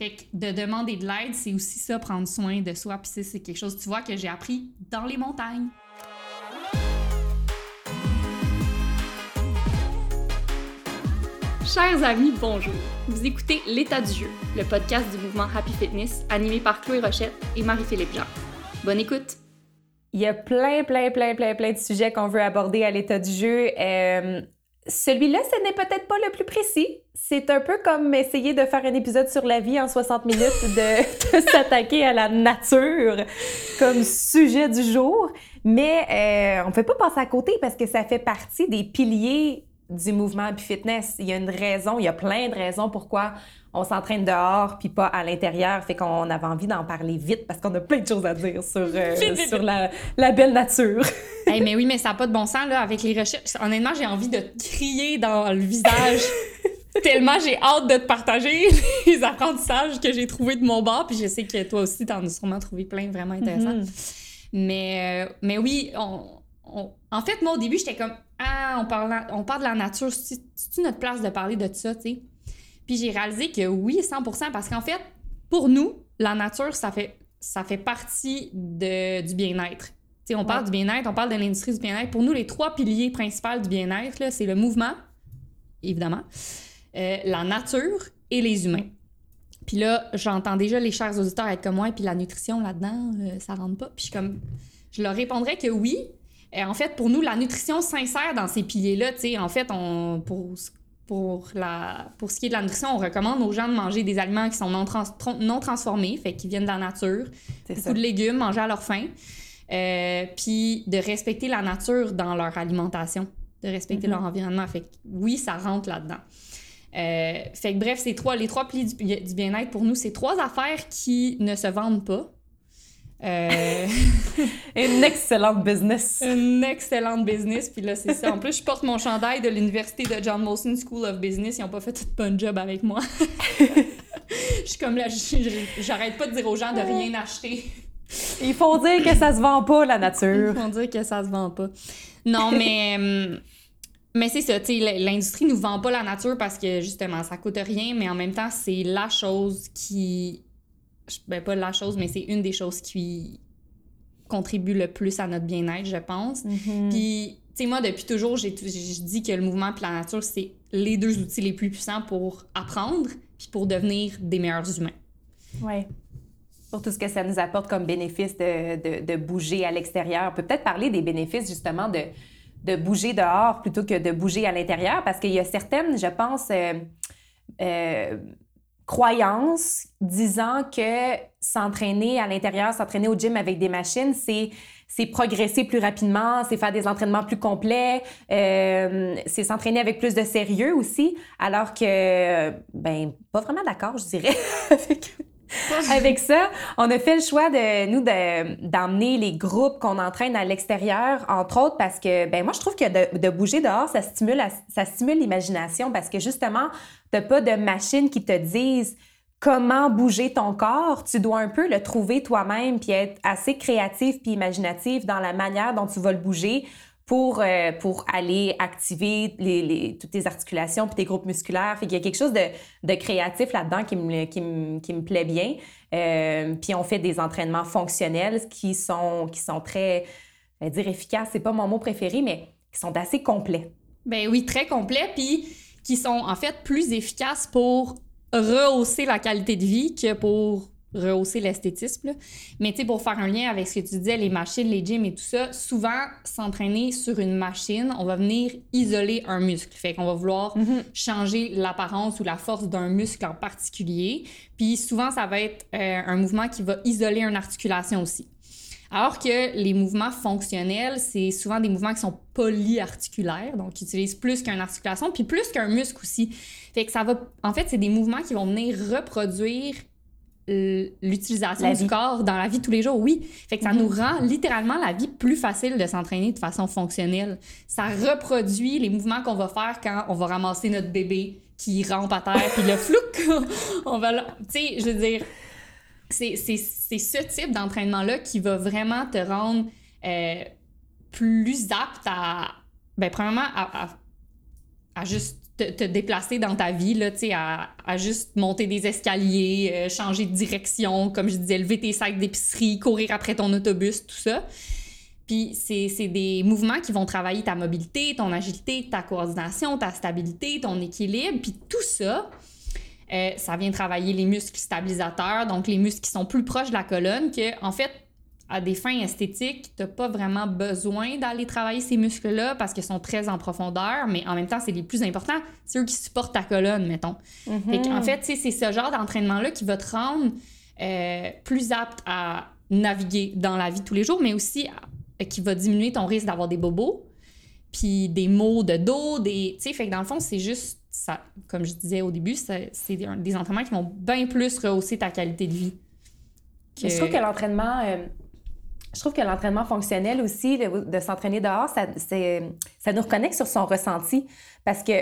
Fait que de demander de l'aide, c'est aussi ça, prendre soin de soi. Puis c'est quelque chose, tu vois, que j'ai appris dans les montagnes. Chers amis, bonjour. Vous écoutez L'état du jeu, le podcast du mouvement Happy Fitness, animé par Chloé Rochette et Marie-Philippe Jean. Bonne écoute. Il y a plein, plein, plein, plein, plein de sujets qu'on veut aborder à l'état du jeu. Euh, celui-là, ce n'est peut-être pas le plus précis. C'est un peu comme essayer de faire un épisode sur la vie en 60 minutes, de, s'attaquer à la nature comme sujet du jour. Mais euh, on ne peut pas passer à côté parce que ça fait partie des piliers du mouvement Happy Fitness. Il y a une raison, il y a plein de raisons pourquoi on s'entraîne dehors puis pas à l'intérieur. Fait qu'on avait envie d'en parler vite parce qu'on a plein de choses à dire sur, euh, sur la, la, belle nature. mais oui, mais ça n'a pas de bon sens là, avec les recherches. Honnêtement, j'ai envie de te crier dans le visage. tellement j'ai hâte de te partager les apprentissages que j'ai trouvés de mon bord. Puis je sais que toi aussi, t'en as sûrement trouvé plein vraiment intéressants. Mm-hmm. Mais, euh, mais oui, on, en fait, moi, au début, j'étais comme Ah, on parle, on parle de la nature. C'est-tu notre place de parler de ça, tu sais? Puis j'ai réalisé que oui, 100% parce qu'en fait, pour nous, la nature, ça fait, ça fait partie de, du bien-être. sais, on parle du bien-être, on parle de l'industrie du bien-être. Pour nous, les trois piliers principaux du bien-être, c'est le mouvement, évidemment, euh, la nature et les humains. Puis là, j'entends déjà les chers auditeurs être comme moi, puis la nutrition là-dedans, euh, ça rentre pas. Puis je, comme, je leur répondrais que oui. Et en fait, pour nous, la nutrition sincère dans ces piliers-là, tu sais, en fait, on, pour pour, la, pour ce qui est de la nutrition, on recommande aux gens de manger des aliments qui sont non, non transformés, fait qui viennent de la nature, beaucoup de légumes, manger à leur faim, euh, puis de respecter la nature dans leur alimentation, de respecter mm-hmm. leur environnement. Fait que, oui, ça rentre là-dedans. Euh, fait que bref, c'est trois, les trois piliers du, du bien-être pour nous, c'est trois affaires qui ne se vendent pas, euh... Une excellente business. Une excellente business. Puis là, c'est ça. En plus, je porte mon chandail de l'université de John Molson School of Business. Ils n'ont pas fait tout bon job avec moi. je suis comme là, j'arrête pas de dire aux gens de rien acheter. Il faut dire que ça se vend pas, la nature. Il faut dire que ça se vend pas. Non, mais... Hum, mais c'est ça, tu sais, l'industrie nous vend pas la nature parce que justement, ça coûte rien, mais en même temps, c'est la chose qui ben pas la chose, mais c'est une des choses qui contribue le plus à notre bien-être, je pense. Mm-hmm. Puis, tu sais, moi, depuis toujours, j'ai dit que le mouvement et la nature, c'est les deux outils les plus puissants pour apprendre puis pour devenir des meilleurs humains. Oui. Pour tout ce que ça nous apporte comme bénéfice de, de, bouger à l'extérieur. On peut peut-être parler des bénéfices, justement, de, de bouger dehors plutôt que de bouger à l'intérieur, parce qu'il y a certaines, je pense, euh, euh, croyance disant que s'entraîner à l'intérieur, s'entraîner au gym avec des machines, c'est c'est progresser plus rapidement, c'est faire des entraînements plus complets, euh, c'est s'entraîner avec plus de sérieux aussi, alors que, ben, pas vraiment d'accord, je dirais, avec, avec ça. On a fait le choix de nous d'emmener les groupes qu'on entraîne à l'extérieur, entre autres parce que, ben, moi, je trouve que de, bouger dehors, ça stimule, l'imagination parce que justement, T'as pas de machine qui te dise comment bouger ton corps. Tu dois un peu le trouver toi-même puis être assez créatif puis imaginatif dans la manière dont tu vas le bouger pour, euh, pour aller activer toutes tes articulations puis tes groupes musculaires. Fait qu'il y a quelque chose de, de créatif là-dedans qui me, qui, me, qui me plaît bien. Euh, puis on fait des entraînements fonctionnels qui sont, qui sont très, je vais dire efficaces, c'est pas mon mot préféré, mais qui sont assez complets. Ben oui, très complets. Puis qui sont en fait plus efficaces pour rehausser la qualité de vie que pour rehausser l'esthétisme. Mais tu sais, pour faire un lien avec ce que tu disais, les machines, les gyms et tout ça, souvent, s'entraîner sur une machine, on va venir isoler un muscle. Fait qu'on va vouloir mm-hmm. changer l'apparence ou la force d'un muscle en particulier. Puis souvent, ça va être euh, un mouvement qui va isoler une articulation aussi. Alors que les mouvements fonctionnels, c'est souvent des mouvements qui sont polyarticulaires, donc qui utilisent plus qu'une articulation, puis plus qu'un muscle aussi. Fait que ça va. En fait, c'est des mouvements qui vont venir reproduire l'utilisation du corps dans la vie de tous les jours, oui. Fait que ça nous mhm. rend littéralement la vie plus facile de s'entraîner de façon fonctionnelle. Ça reproduit les mouvements qu'on va faire quand on va ramasser notre bébé qui rampe à terre, puis le flouc, on va... Tu sais, je veux dire, c'est ce type d'entraînement-là qui va vraiment te rendre euh, plus apte à, ben, premièrement, à, à, juste te, déplacer dans ta vie, là, à, à juste monter des escaliers, euh, changer de direction, comme je disais, lever tes sacs d'épicerie, courir après ton autobus, tout ça. Puis c'est des mouvements qui vont travailler ta mobilité, ton agilité, ta coordination, ta stabilité, ton équilibre. Puis tout ça, euh, ça vient travailler les muscles stabilisateurs, donc les muscles qui sont plus proches de la colonne, que en fait, à des fins esthétiques, tu n'as pas vraiment besoin d'aller travailler ces muscles-là parce qu'ils sont très en profondeur, mais en même temps, c'est les plus importants. C'est eux qui supportent ta colonne, mettons. Mm-hmm. En fait, c'est ce genre d'entraînement-là qui va te rendre euh, plus apte à naviguer dans la vie de tous les jours, mais aussi qui va diminuer ton risque d'avoir des bobos, puis des maux de dos, des... Tu sais, fait que dans le fond, c'est juste, ça, comme je disais au début, c'est des, entraînements qui vont bien plus rehausser ta qualité de vie. Je trouve que l'entraînement... Euh, je trouve que l'entraînement fonctionnel aussi, de, s'entraîner dehors, ça, ça nous reconnecte sur son ressenti parce que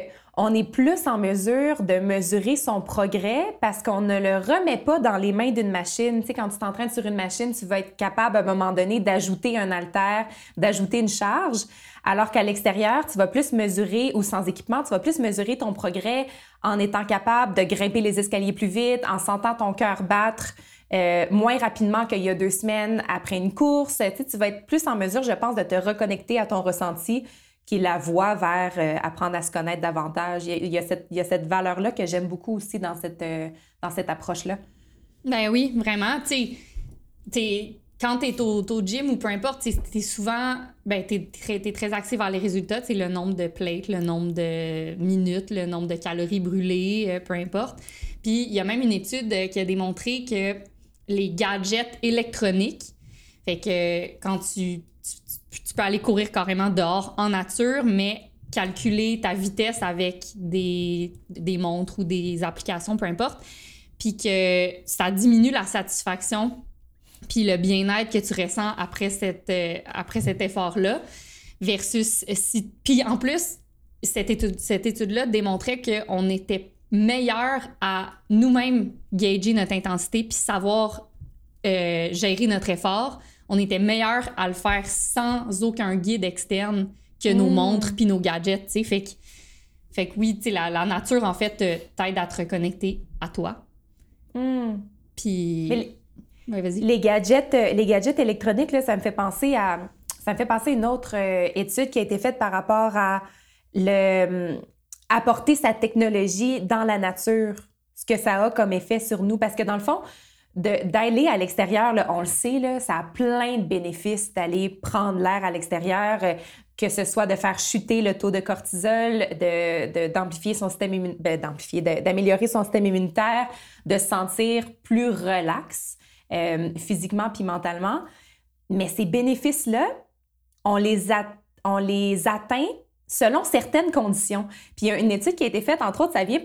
on est plus en mesure de mesurer son progrès parce qu'on ne le remet pas dans les mains d'une machine. Tu sais, quand tu t'entraînes sur une machine, tu vas être capable à un moment donné d'ajouter un haltère, d'ajouter une charge, alors qu'à l'extérieur, tu vas plus mesurer, ou sans équipement, tu vas plus mesurer ton progrès en étant capable de grimper les escaliers plus vite, en sentant ton cœur battre euh, moins rapidement qu'il y a deux semaines après une course. Tu, tu vas être plus en mesure, je pense, de te reconnecter à ton ressenti qui est la voie vers euh, apprendre à se connaître davantage. Il y a, il y a cette valeur-là que j'aime beaucoup aussi dans cette, euh, cette approche-là. Ben oui, vraiment. Tu sais, quand tu es au, gym ou peu importe, tu es souvent, ben, tu es, es, très axé vers les résultats, c'est le nombre de plates, le nombre de minutes, le nombre de calories brûlées, peu importe. Puis il y a même une étude qui a démontré que les gadgets électroniques. Fait que quand tu, peux aller courir carrément dehors en nature, mais calculer ta vitesse avec des, montres ou des applications, peu importe, puis que ça diminue la satisfaction puis le bien-être que tu ressens après, euh, cet effort-là, versus si... Puis en plus, cette étude-là cette étude démontrait qu'on était meilleur à nous-mêmes gager notre intensité puis savoir euh, gérer notre effort. On était meilleur à le faire sans aucun guide externe que nos mm. montres puis nos gadgets, tu sais. Fait que, fait que oui, tu sais, la, la, nature, en fait, t'aide à te reconnecter à toi. Mm. Puis... Les, gadgets, euh, les gadgets électroniques, là, ça me fait penser à... Ça me fait penser à une autre euh, étude qui a été faite par rapport à le apporter sa technologie dans la nature, ce que ça a comme effet sur nous. Parce que dans le fond, d'aller à l'extérieur, on le sait, ça a plein de bénéfices d'aller prendre l'air à l'extérieur, euh, que ce soit de faire chuter le taux de cortisol, d'amplifier de, son système ben, d'améliorer son système immunitaire, de se sentir plus relax euh, physiquement puis mentalement. Mais ces bénéfices-là, on les atteint selon certaines conditions. Puis il y a une étude qui a été faite, entre autres, ça vient,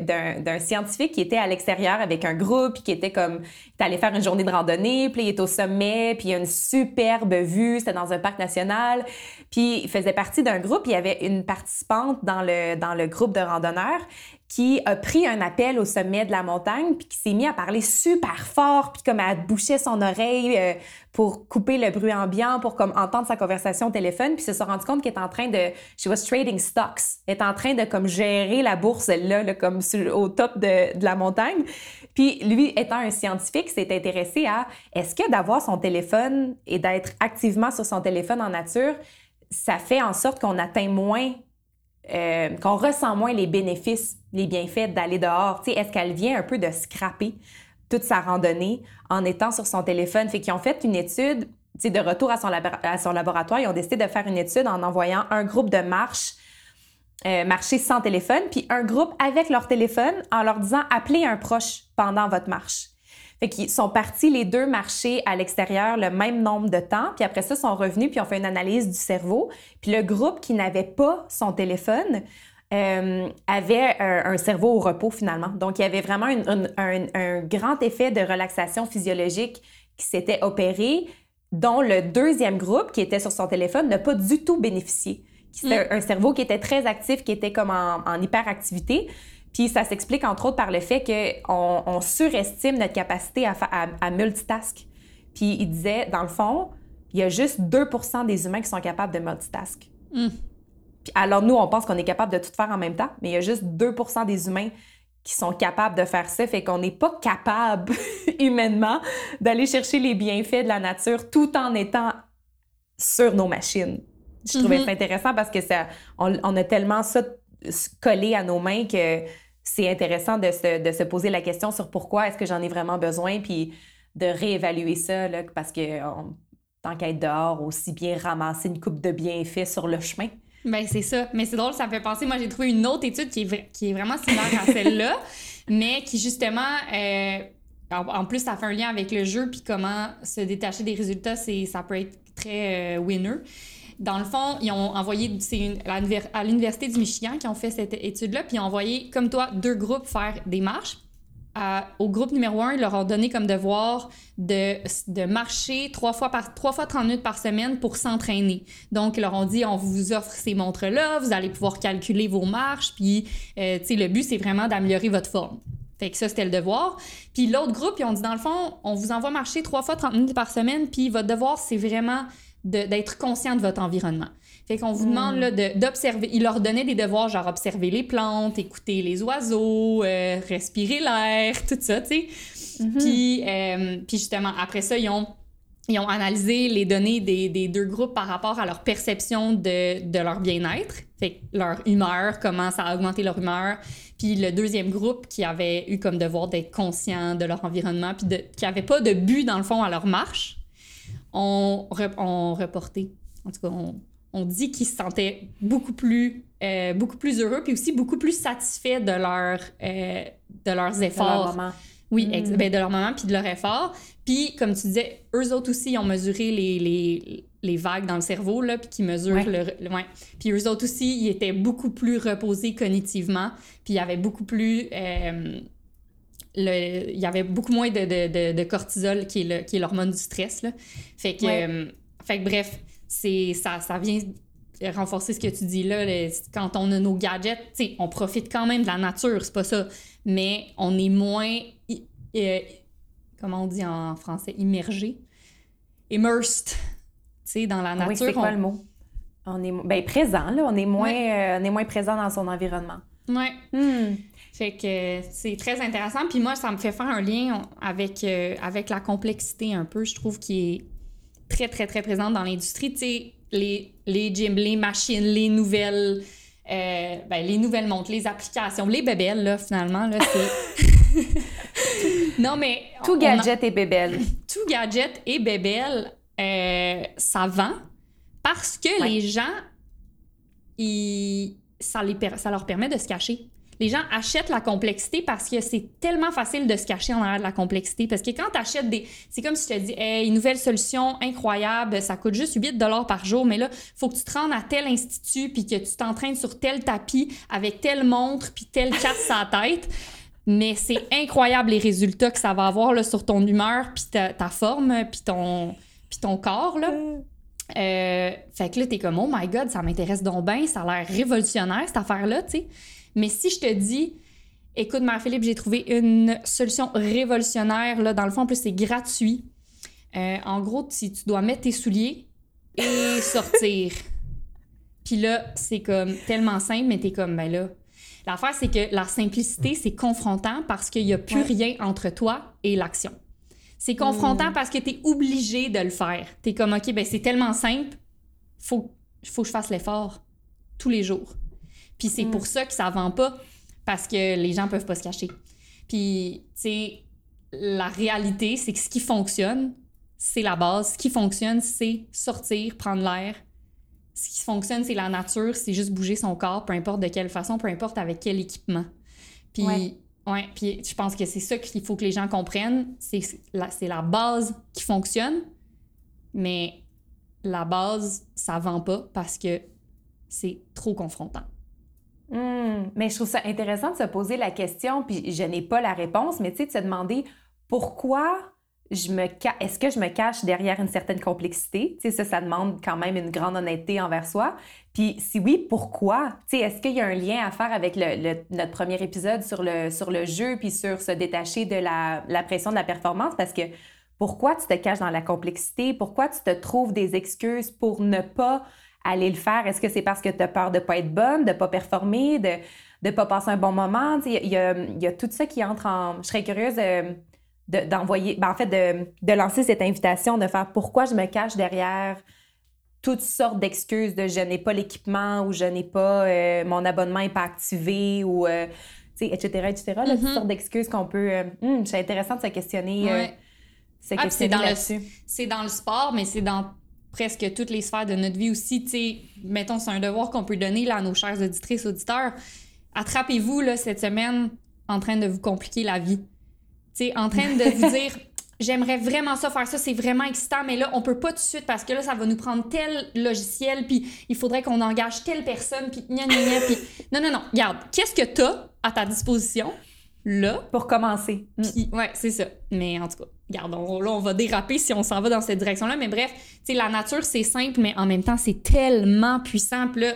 d'un scientifique qui était à l'extérieur avec un groupe, qui était comme, il allé faire une journée de randonnée, puis il est au sommet, puis il y a une superbe vue, c'était dans un parc national, puis il faisait partie d'un groupe, il y avait une participante dans le, dans le groupe de randonneurs qui a pris un appel au sommet de la montagne, puis qui s'est mis à parler super fort, puis comme à boucher son oreille euh, pour couper le bruit ambiant, pour comme entendre sa conversation au téléphone, puis se rendu compte qu'elle est en train de, she was trading stocks, elle est en train de comme gérer la bourse là, là comme au top de, de, la montagne. Puis lui, étant un scientifique, s'est intéressé à est-ce que d'avoir son téléphone et d'être activement sur son téléphone en nature, ça fait en sorte qu'on atteint moins euh, qu'on ressent moins les bénéfices, les bienfaits d'aller dehors. Est-ce qu'elle vient un peu de scraper toute sa randonnée en étant sur son téléphone? Fait qu'ils ont fait une étude, de retour à son, laboratoire, ils ont décidé de faire une étude en envoyant un groupe de marche, euh, marcher sans téléphone, puis un groupe avec leur téléphone en leur disant appelez un proche pendant votre marche. Fait qu'ils sont partis les deux marcher à l'extérieur le même nombre de temps, puis après ça, sont revenus, puis ont fait une analyse du cerveau. Puis le groupe qui n'avait pas son téléphone euh, avait un, cerveau au repos finalement. Donc, il y avait vraiment un, grand effet de relaxation physiologique qui s'était opéré, dont le deuxième groupe qui était sur son téléphone n'a pas du tout bénéficié. C'était mm. un cerveau qui était très actif, qui était comme en, en hyperactivité. Puis ça s'explique entre autres par le fait qu'on on surestime notre capacité à, à, multitask. Puis il disait, dans le fond, il y a juste 2 des humains qui sont capables de multitask. Hmm. alors, nous, on pense qu'on est capable de tout faire en même temps, mais il y a juste 2% des humains qui sont capables de faire ça, fait qu'on n'est pas capable humainement d'aller chercher les bienfaits de la nature tout en étant sur nos machines. Je trouvais mm-hmm. ça intéressant parce que ça, on, a tellement ça collé à nos mains que c'est intéressant de se, de se, poser la question sur pourquoi est-ce que j'en ai vraiment besoin, puis de réévaluer ça, là, parce que tant qu'être dehors, aussi bien ramasser une coupe de bienfaits sur le chemin. Ben c'est ça. Mais c'est drôle, ça me fait penser. Moi, j'ai trouvé une autre étude qui est, qui est vraiment similaire à celle-là, mais qui justement. Euh, en, plus, ça fait un lien avec le jeu, puis comment se détacher des résultats, ça peut être très euh, winner. Dans le fond, ils ont envoyé, c'est à l'Université du Michigan qui ont fait cette étude-là, puis ils ont envoyé, comme toi, deux groupes faire des marches. au groupe numéro un, ils leur ont donné comme devoir de, marcher trois fois, par, trois fois 30 minutes par semaine pour s'entraîner. Donc, ils leur ont dit, on vous offre ces montres-là, vous allez pouvoir calculer vos marches, puis, euh, le but, c'est vraiment d'améliorer votre forme. Fait que ça, c'était le devoir. Puis l'autre groupe, ils ont dit, dans le fond, on vous envoie marcher trois fois 30 minutes par semaine, puis votre devoir, c'est vraiment d'être conscient de votre environnement. Fait qu'on vous demande hmm. d'observer. Il leur donnait des devoirs, genre observer les plantes, écouter les oiseaux, euh, respirer l'air, tout ça, tu sais. Mm-hmm. Puis, euh, puis justement, après ça, ils ont, ils ont analysé les données des, des, deux groupes par rapport à leur perception de, de leur bien-être. Fait leur humeur, comment ça a augmenté leur humeur. Puis le deuxième groupe qui avait eu comme devoir d'être conscient de leur environnement, puis de, qui n'avait pas de but, dans le fond, à leur marche ont, reporté. En tout cas, on, dit qu'ils se sentaient beaucoup plus, euh, beaucoup plus heureux, puis aussi beaucoup plus satisfaits de, leur, euh, de leurs efforts. De leur Oui, mm. ben, de leur moment, puis de leur effort. Puis, comme tu disais, eux autres aussi, ils ont mesuré les, les, les vagues dans le cerveau, là, puis qui mesurent le... Ouais. Puis eux autres aussi, ils étaient beaucoup plus reposés cognitivement, puis il y avait beaucoup plus... Euh, il y avait beaucoup moins de, de, de, cortisol, qui est l'hormone du stress. Là. Fait, que, euh, fait que bref, ça, ça vient renforcer ce que tu dis là. quand on a nos gadgets, on profite quand même de la nature, c'est pas ça. Mais on est moins, euh, comment on dit en français, immergé, immersed, dans la nature. Oui, c'est quoi le mot? On est ben, présent, là. On est, moins, euh, on est moins présent dans son environnement. Oui. Hmm. Fait que c'est très intéressant. Puis moi, ça me fait faire un lien avec, euh, avec la complexité un peu, je trouve, qui est très, très, très présente dans l'industrie. Tu sais, les, les gyms, les machines, les nouvelles, euh, ben, les nouvelles montres, les applications, les bébelles, là, finalement, là, c'est... non, mais... Tout gadget et bébelle. Tout gadget et bébelle, euh, ça vend parce que les gens, ils, ça, les, ça leur permet de se cacher les gens achètent la complexité parce que c'est tellement facile de se cacher en arrière de la complexité. Parce que quand tu achètes des. C'est comme si je te dis, hey, une nouvelle solution incroyable, ça coûte juste 8 par jour, mais là, faut que tu te rendes à tel institut, puis que tu t'entraînes sur tel tapis avec telle montre, puis telle casse à tête. Mais c'est incroyable les résultats que ça va avoir là, sur ton humeur, puis ta, forme, puis ton, puis ton corps. Là. Euh, fait que là, t'es comme, oh my god, ça m'intéresse donc bien, ça a l'air révolutionnaire cette affaire-là, tu sais. Mais si je te dis, écoute, Marie-Philippe, j'ai trouvé une solution révolutionnaire, là, dans le fond, en plus, c'est gratuit. Euh, en gros, si tu dois mettre tes souliers et sortir. Puis là, c'est comme tellement simple, mais t'es comme, ben là. L'affaire, c'est que la simplicité, c'est confrontant parce qu'il n'y a plus rien entre toi et l'action. C'est confrontant mm. parce que tu es obligé de le faire. Tu es comme, OK, ben c'est tellement simple, faut, faut que je fasse l'effort tous les jours. Puis c'est pour mm. ça que ça vend pas, parce que les gens peuvent pas se cacher. Puis, tu sais, la réalité, c'est que ce qui fonctionne, c'est la base. Ce qui fonctionne, c'est sortir, prendre l'air. Ce qui fonctionne, c'est la nature, c'est juste bouger son corps, peu importe de quelle façon, peu importe avec quel équipement. Puis, ouais. puis je pense que c'est ça qu'il faut que les gens comprennent. C'est la, la base qui fonctionne, mais la base, ça vend pas parce que c'est trop confrontant. Hmm. mais je trouve ça intéressant de se poser la question, puis je n'ai pas la réponse, mais tu sais, de se demander pourquoi je me est-ce que je me cache derrière une certaine complexité? Tu sais, ça, ça demande quand même une grande honnêteté envers soi. Puis si oui, pourquoi? Tu sais, est-ce qu'il y a un lien à faire avec le, notre premier épisode sur le, sur le jeu, puis sur se détacher de la, la pression de la performance? Parce que pourquoi tu te caches dans la complexité? Pourquoi tu te trouves des excuses pour ne pas aller le faire? Est-ce que c'est parce que tu as peur de pas être bonne, de pas performer, de ne pas passer un bon moment? Il y, a, tout ça qui entre en... Je serais curieuse d'envoyer, ben, en fait, de, de, lancer cette invitation, de faire pourquoi je me cache derrière toutes sortes d'excuses de je n'ai pas l'équipement ou je n'ai pas, euh, mon abonnement n'est pas activé ou, euh, etc., etc. Toutes mm-hmm. sortes d'excuses qu'on peut... Euh, hmm, c'est intéressant de se questionner, se ah. C'est dans le sport, mais c'est dans presque toutes les sphères de notre vie aussi. sais, mettons, c'est un devoir qu'on peut donner là, à nos chers auditrices, auditeurs. Attrapez-vous là, cette semaine en train de vous compliquer la vie. sais, en train de vous dire j'aimerais vraiment ça faire ça, c'est vraiment excitant, mais là, on peut pas tout de suite parce que là, ça va nous prendre tel logiciel, puis il faudrait qu'on engage telle personne, puis gna gna gna, puis... Non, non, non, regarde, qu'est-ce que t'as à ta disposition, là? Pour commencer. Puis, ouais, c'est ça. Mais en tout cas, regarde, on, là, on va déraper si on s'en va dans cette direction-là, mais bref, tu sais, la nature, c'est simple, mais en même temps, c'est tellement puissant, puis là...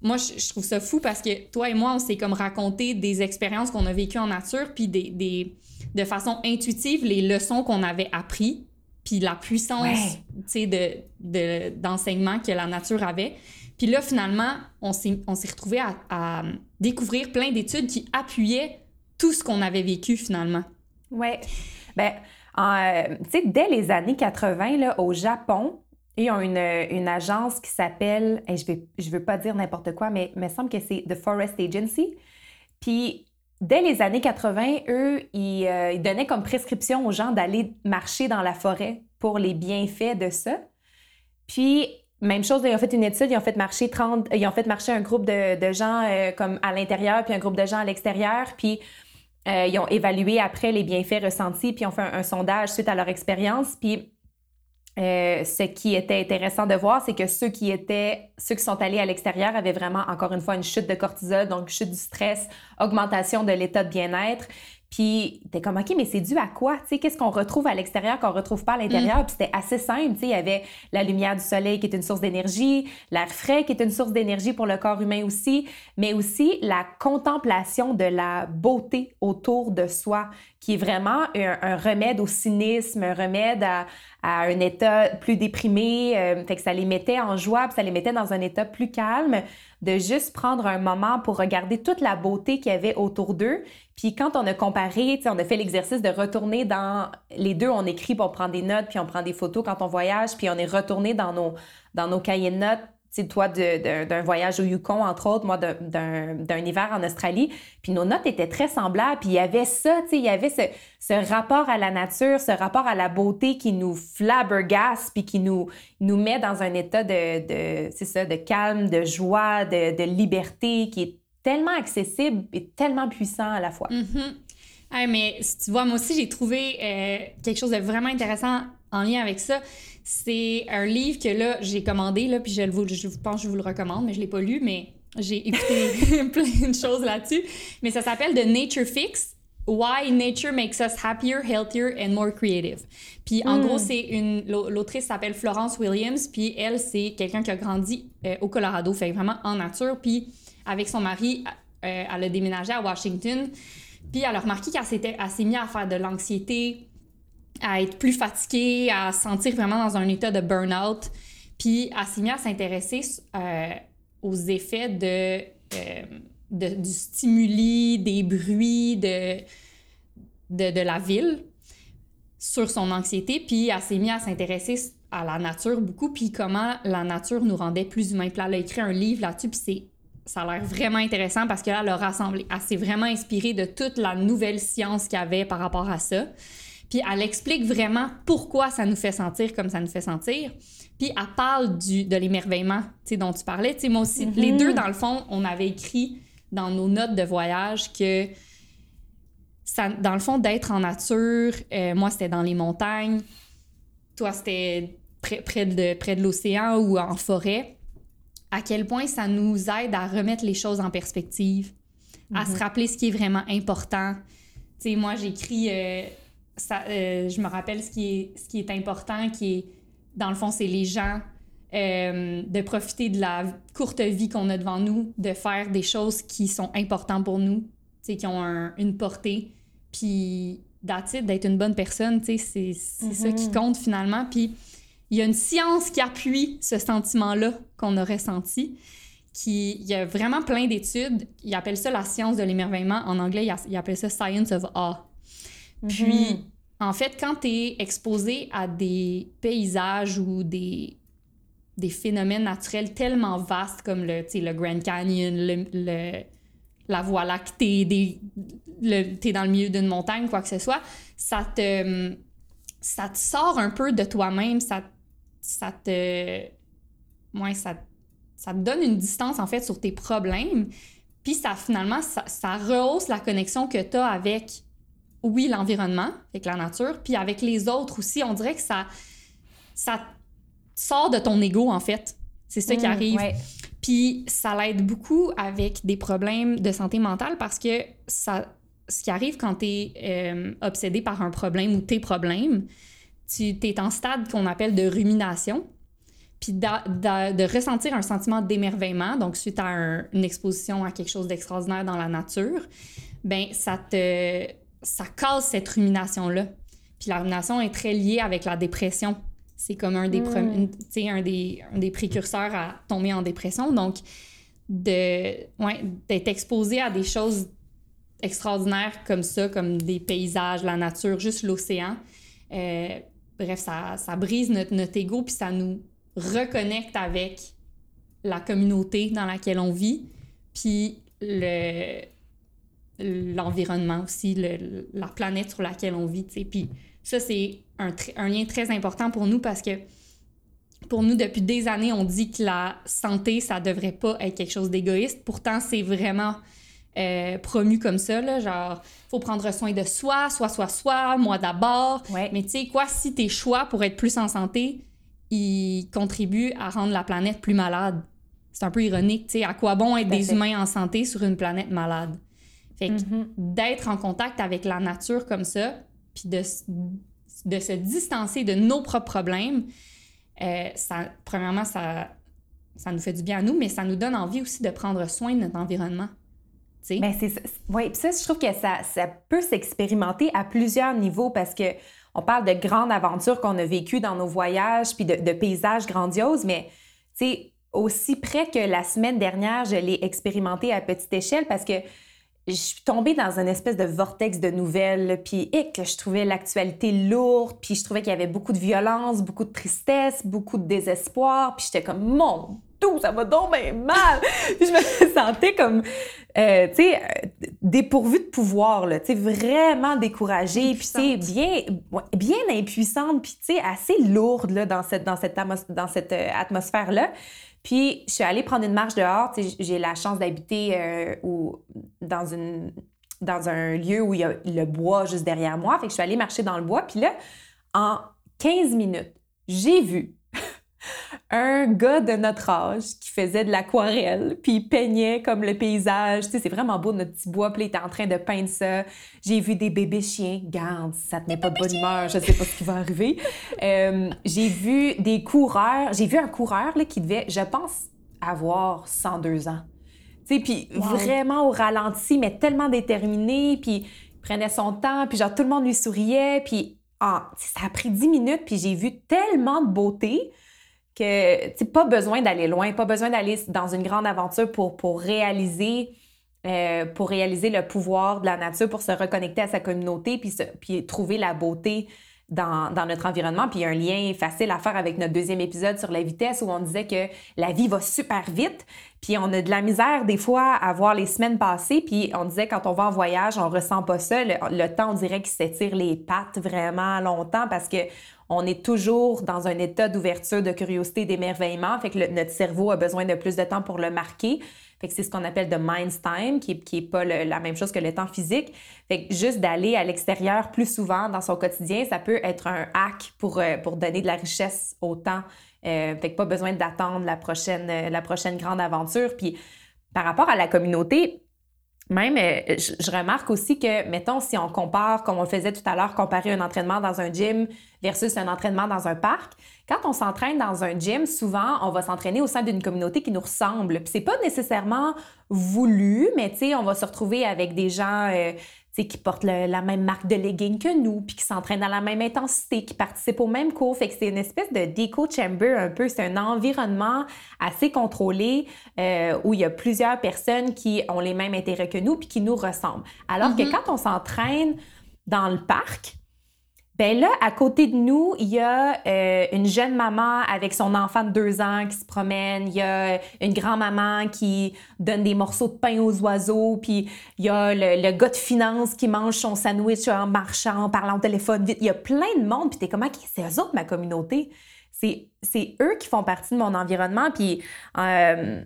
Moi, je, trouve ça fou parce que toi et moi, on s'est comme raconté des expériences qu'on a vécues en nature, puis des, des de façon intuitive les leçons qu'on avait appris, puis la puissance de, d'enseignement que la nature avait. Puis là, finalement, on s'est, on s'est retrouvé à, découvrir plein d'études qui appuyaient tout ce qu'on avait vécu finalement. Oui. Ben, tu sais, dès les années 80, là, au Japon, ils ont une, agence qui s'appelle, je ne je veux pas dire n'importe quoi, mais il me semble que c'est The Forest Agency. Puis Dès les années 80, eux, euh, ils, donnaient comme prescription aux gens d'aller marcher dans la forêt pour les bienfaits de ça. Puis, même chose, ils ont fait une étude, ils ont fait marcher 30, ils ont fait marcher un groupe de, gens euh, comme à l'intérieur, puis un groupe de gens à l'extérieur, puis euh, ils ont évalué après les bienfaits ressentis, puis ils ont fait un sondage suite à leur expérience, puis euh, ce qui était intéressant de voir, c'est que ceux qui étaient, ceux qui sont allés à l'extérieur avaient vraiment, encore une fois, une chute de cortisol, donc chute du stress, augmentation de l'état de bien-être. Puis t'es comme OK, mais c'est dû à quoi? Qu'est-ce qu'on retrouve à l'extérieur qu'on retrouve pas à l'intérieur? Mm. Puis c'était assez simple. Il y avait la lumière du soleil qui est une source d'énergie, l'air frais qui est une source d'énergie pour le corps humain aussi, mais aussi la contemplation de la beauté autour de soi, qui est vraiment un, remède au cynisme, un remède à, un état plus déprimé. Euh, fait que ça les mettait en joie, puis ça les mettait dans un état plus calme de juste prendre un moment pour regarder toute la beauté qu'il y avait autour d'eux. Puis quand on a comparé, on a fait l'exercice de retourner dans les deux, on écrit, pour prendre des notes, puis on prend des photos quand on voyage, puis on est retourné dans nos, dans nos cahiers de notes toi, d'un voyage au Yukon, entre autres, moi, d'un hiver en Australie. Puis nos notes étaient très semblables. Puis il y avait ça, tu sais, il y avait ce, rapport à la nature, ce rapport à la beauté qui nous flabbergasse, puis qui nous, nous met dans un état de, c'est ça, de calme, de joie, de, liberté, qui est tellement accessible et tellement puissant à la fois. Mm-hmm. mais tu vois, moi aussi, j'ai trouvé euh, quelque chose de vraiment intéressant en lien avec ça. C'est un livre que là, j'ai commandé, là, puis je, je pense que je vous le recommande, mais je ne l'ai pas lu, mais j'ai écouté plein de choses là-dessus. Mais ça s'appelle The Nature Fix. Why Nature Makes Us Happier, Healthier and More Creative. Puis en gros, hmm. c'est une l'autrice s'appelle Florence Williams, puis elle c'est quelqu'un qui a grandi euh, au Colorado, fait vraiment en nature, puis avec son mari, euh, elle a déménagé à Washington. Puis elle a remarqué qu'elle s'est mise à faire de l'anxiété, à être plus fatiguée, à se sentir vraiment dans un état de burn-out. Puis à s'y à s'intéresser euh, aux effets de, euh, de, du stimuli, des bruits de, de, la ville sur son anxiété. Puis elle s'est à s'intéresser à la nature beaucoup, puis comment la nature nous rendait plus humains. Puis elle a écrit un livre là-dessus, puis ça a l'air vraiment intéressant parce que là, elle a rassemblé, elle s'est vraiment inspirée de toute la nouvelle science qu'il y avait par rapport à ça. Puis elle explique vraiment pourquoi ça nous fait sentir comme ça nous fait sentir. Puis elle parle du, de l'émerveillement dont tu parlais. sais, moi aussi, les deux, dans le fond, on avait écrit dans nos notes de voyage que, ça, dans le fond, d'être en nature, euh, moi, c'était dans les montagnes, toi, c'était près, près de, près de l'océan ou en forêt, à quel point ça nous aide à remettre les choses en perspective, à se mhm. rappeler ce qui est vraiment important. Tu sais, moi, j'écris... Euh, euh, je me rappelle ce qui, est, ce qui est important, qui est, dans le fond, c'est les gens, euh, de profiter de la courte vie qu'on a devant nous, de faire des choses qui sont importantes pour nous, qui ont une portée, puis d'être une bonne personne, c'est ça qui mm-hmm. compte finalement. Puis il y a une science qui appuie ce sentiment-là qu'on a ressenti. Qui, il y a vraiment plein d'études. Ils appellent ça la science de l'émerveillement. En anglais, ils appellent ça science of awe. Puis, Mhm. en fait, quand tu es exposé à des paysages ou des, des phénomènes naturels tellement vastes comme le, le Grand Canyon, le, le- la Voie lactée, des, le, t'es dans le milieu d'une montagne, quoi que ce soit, ça te, ça te sort un peu de toi-même, ça, ça te... Ouais, ça, ça te donne une distance, en fait, sur tes problèmes. Puis ça, finalement, ça, ça rehausse la connexion que tu as avec, oui, l'environnement, avec la nature, puis avec les autres aussi. On dirait que ça, ça sort de ton ego, en fait. C'est ça qui Mm, arrive. ouais. Puis ça l'aide beaucoup avec des problèmes de santé mentale parce que ça, ce qui arrive quand tu es obsédé par un problème ou tes problèmes, tu es en stade qu'on appelle de rumination. Puis de ressentir un sentiment d'émerveillement, donc suite à un- une exposition à quelque chose d'extraordinaire dans la nature, ben ça te ça casse cette rumination-là. Puis la rumination est très liée avec la dépression. C'est comme un des, Mm. premi- une- tu sais, un, des, un des précurseurs à tomber en dépression. Donc, de, ouais, d'être exposé à des choses extraordinaires comme ça, comme des paysages, la nature, juste l'océan. Euh, bref, ça, brise notre, notre ego, puis ça nous reconnecte avec la communauté dans laquelle on vit, puis le, l'environnement aussi, la planète sur laquelle on vit. tu sais. Puis ça, c'est un lien très important pour nous parce que pour nous, depuis des années, on dit que la santé, ça devrait pas être quelque chose d'égoïste. Pourtant, c'est vraiment euh, promu comme ça, là, genre, faut prendre soin de soi, soi, soi, soi, moi d'abord. Ouais. Mais tu sais quoi, si tes choix pour être plus en santé, ils contribuent à rendre la planète plus malade. C'est un peu ironique, tu sais, à quoi bon être Tout des fait. humains en santé sur une planète malade? Fait que Mhm. d'être en contact avec la nature comme ça, puis de, de se distancer de nos propres problèmes, euh, ça, premièrement, ça, ça nous fait du bien à nous, mais ça nous donne envie aussi de prendre soin de notre environnement. Ben, c'est. Oui, ça, je trouve que ça, ça peut s'expérimenter à plusieurs niveaux parce que on parle de grandes aventures qu'on a vécues dans nos voyages, puis de, de paysages grandioses, mais aussi près que la semaine dernière, je l'ai expérimenté à petite échelle parce que je suis tombée dans une espèce de vortex de nouvelles, puis que je trouvais l'actualité lourde, puis je trouvais qu'il y avait beaucoup de violence, beaucoup de tristesse, beaucoup de désespoir, puis j'étais comme mon Dieu, ça va donc bien mal. je me sentais comme euh, tu sais euh, dépourvue de pouvoir là, tu sais vraiment découragée, puis tu sais bien bien impuissante, puis tu sais assez lourde là dans cette dans cette dans cette atmosphère là. Puis, je suis allée prendre une marche dehors. J'ai la chance d'habiter euh, dans, dans un lieu où il y a le bois juste derrière moi. Fait que je suis allée marcher dans le bois. Puis là, en 15 minutes, j'ai vu un gars de notre âge qui faisait de l'aquarelle, puis il peignait comme le paysage. Tu sais, c'est vraiment beau notre petit bois, puis il était en train de peindre ça. J'ai vu des bébés chiens. Garde, ça te met pas de bonne humeur, je sais pas ce qui va arriver. Euh, j'ai vu des coureurs. J'ai vu un coureur là, qui devait, je pense, avoir 102 ans. Tu sais, puis Wow. vraiment au ralenti, mais tellement déterminé, puis il prenait son temps, puis genre tout le monde lui souriait, puis ah, ça a pris 10 minutes, puis j'ai vu tellement de beauté que, pas besoin d'aller loin, pas besoin d'aller dans une grande aventure pour, pour réaliser euh, pour réaliser le pouvoir de la nature, pour se reconnecter à sa communauté, puis, trouver la beauté dans, notre environnement. Puis il y a un lien facile à faire avec notre deuxième épisode sur la vitesse où on disait que la vie va super vite, puis on a de la misère des fois à voir les semaines passer, puis on disait quand on va en voyage, on ressent pas ça. Le temps, on dirait qu'il s'étire les pattes vraiment longtemps parce que on est toujours dans un état d'ouverture, de curiosité, d'émerveillement. Fait que le- notre cerveau a besoin de plus de temps pour le marquer. Fait que c'est ce qu'on appelle the mind's time, qui est pas le- la même chose que le temps physique. Fait que juste d'aller à l'extérieur plus souvent dans son quotidien, ça peut être un hack pour, euh, pour donner de la richesse au temps. Euh, fait que pas besoin d'attendre la prochaine, euh, la prochaine grande aventure. Puis par rapport à la communauté, même, euh, je, remarque aussi que, mettons, si on compare, comme on le faisait tout à l'heure, comparer un entraînement dans un gym versus un entraînement dans un parc, quand on s'entraîne dans un gym, souvent, on va s'entraîner au sein d'une communauté qui nous ressemble. Puis c'est pas nécessairement voulu, mais tu sais, on va se retrouver avec des gens, euh, qui portent la même marque de legging que nous, puis qui s'entraînent à la même intensité, qui participent au même cours. Fait que c'est une espèce de déco chamber un peu. C'est un environnement assez contrôlé euh, où il y a plusieurs personnes qui ont les mêmes intérêts que nous puis qui nous ressemblent. Alors que Mhm. quand on s'entraîne dans le parc, ben là, à côté de nous, il y a euh, une jeune maman avec son enfant de deux ans qui se promène. Il y a une grand-maman qui donne des morceaux de pain aux oiseaux. Puis il y a le, le gars de finance qui mange son sandwich en marchant, en parlant au téléphone vite. Il y a plein de monde. Puis t'es comme, OK, c'est eux autres, ma communauté. C'est eux qui font partie de mon environnement. Puis... euh,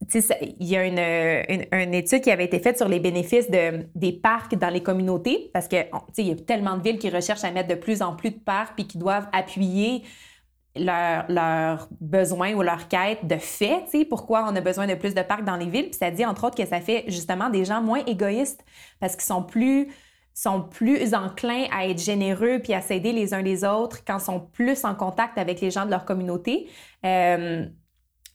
il y a une, une, étude qui avait été faite sur les bénéfices de, des parcs dans les communautés, parce que il y a tellement de villes qui recherchent à mettre de plus en plus de parcs puis qui doivent appuyer leurs besoins ou leurs quêtes de fait, pourquoi on a besoin de plus de parcs dans les villes. Puis ça dit, entre autres, que ça fait justement des gens moins égoïstes parce qu'ils sont plus sont plus enclins à être généreux puis à s'aider les uns les autres quand ils sont plus en contact avec les gens de leur communauté. Euh,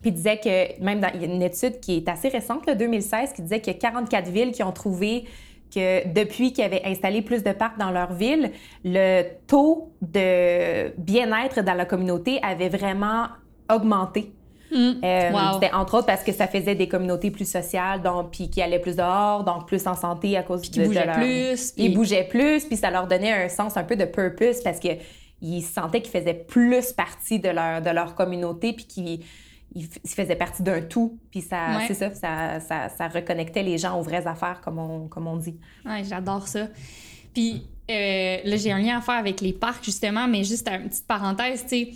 puis disait que, même dans il y a une étude qui est assez récente, là, 2016, qui disait qu'il y a 44 villes qui ont trouvé que depuis qu'ils avaient installé plus de parcs dans leur ville, le taux de bien-être dans la communauté avait vraiment augmenté. Hmm. Euh, Wow. C'était entre autres parce que ça faisait des communautés plus sociales, donc puis qui allaient plus dehors, donc plus en santé à cause Qui de, leur- plus. puis- ils bougeaient plus, puis ça leur donnait un sens un peu de purpose parce que ils sentaient qu'ils faisaient plus partie de leur, de leur communauté, puis qu'ils ils f- ils faisaient partie d'un tout. Puis ça, Ouais. c'est ça, ça, ça, ça reconnectait les gens aux vraies affaires, comme on, comme on dit. Ouais, j'adore ça. Puis euh, là, j'ai un lien à faire avec les parcs, justement, mais juste une petite parenthèse, tu sais.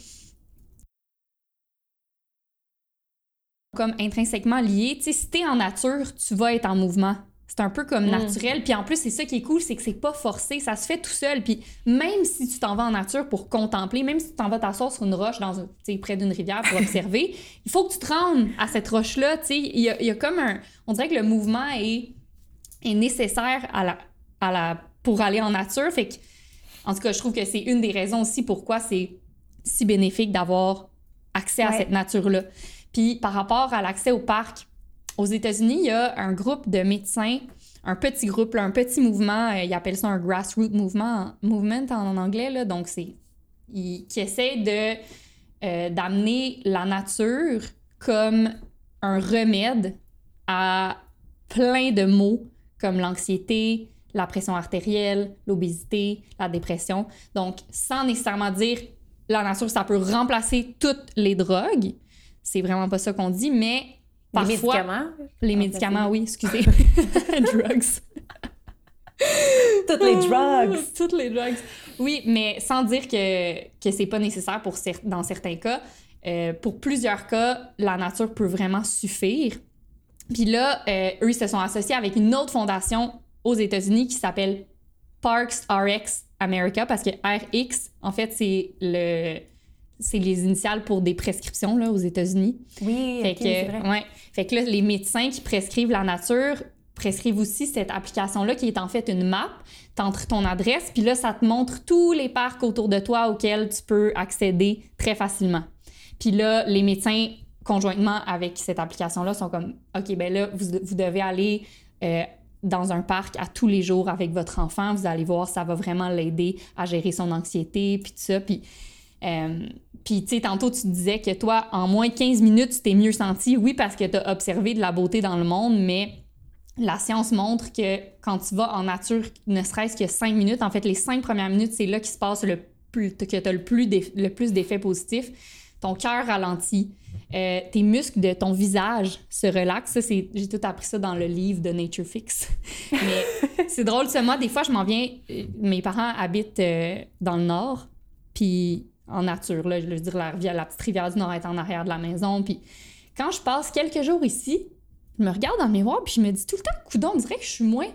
Comme intrinsèquement lié, tu sais, si t'es en nature, tu vas être en mouvement. C'est un peu comme Mm. naturel. Puis en plus, c'est ça qui est cool, c'est que c'est pas forcé, ça se fait tout seul. Puis même si tu t'en vas en nature pour contempler, même si tu t'en vas t'asseoir sur une roche dans un- près d'une rivière pour observer, il faut que tu te rendes à cette roche-là. tu sais. Il y a, y a comme un. On dirait que le mouvement est, est nécessaire à la, à la, pour aller en nature. Fait que, en tout cas, je trouve que c'est une des raisons aussi pourquoi c'est si bénéfique d'avoir accès à cette nature-là. Puis par rapport à l'accès au parc, aux États-Unis, il y a un groupe de médecins, un petit groupe, un petit mouvement, euh, ils appellent ça un grassroots movement, movement en anglais, là, donc c'est qui essaie de euh, d'amener la nature comme un remède à plein de maux comme l'anxiété, la pression artérielle, l'obésité, la dépression. Donc, sans nécessairement dire la nature, ça peut remplacer toutes les drogues. C'est vraiment pas ça qu'on dit, mais parfois. les médicaments? Les médicaments, oui, excusez. Drugs. Toutes les drugs. Toutes les drugs. Oui, mais sans dire que, que c'est pas nécessaire pour cer- dans certains cas. Euh, pour plusieurs cas, la nature peut vraiment suffire. Puis là, euh, eux, ils se sont associés avec une autre fondation aux États-Unis qui s'appelle Parks RX America parce que RX, en fait, c'est le c'est les initiales pour des prescriptions là, aux États-Unis. Oui, Fait que, vrai. ouais. Fait que là, les médecins qui prescrivent la nature prescrivent aussi cette application-là qui est en fait une map. T'entres ton adresse, puis là, ça te montre tous les parcs autour de toi auxquels tu peux accéder très facilement. Puis là, les médecins, conjointement avec cette application-là, sont comme OK, ben là, vous, vous devez aller euh, dans un parc à tous les jours avec votre enfant. Vous allez voir, ça va vraiment l'aider à gérer son anxiété, puis tout ça. Puis euh, puis, tu sais, tantôt, tu disais que toi, en moins de 15 minutes, tu t'es mieux senti. Oui, parce que tu as observé de la beauté dans le monde, mais la science montre que quand tu vas en nature, ne serait-ce que 5 minutes, en fait, les 5 premières minutes, c'est là qu'il se passe le plus, que tu as le plus, le plus d'effets positifs. Ton cœur ralentit. Euh, tes muscles de ton visage se relaxent. J'ai tout appris ça dans le livre de Nature Fix. Mais c'est drôle. Moi, des fois, je m'en viens. euh, Mes parents habitent euh, dans le nord, puis en nature. Là, je veux dire, la, rivière- la petite rivière du Nord est en arrière de la maison. Puis quand je passe quelques jours ici, je me regarde dans le miroir, puis je me dis tout le temps, coudon, on dirait que je suis moins,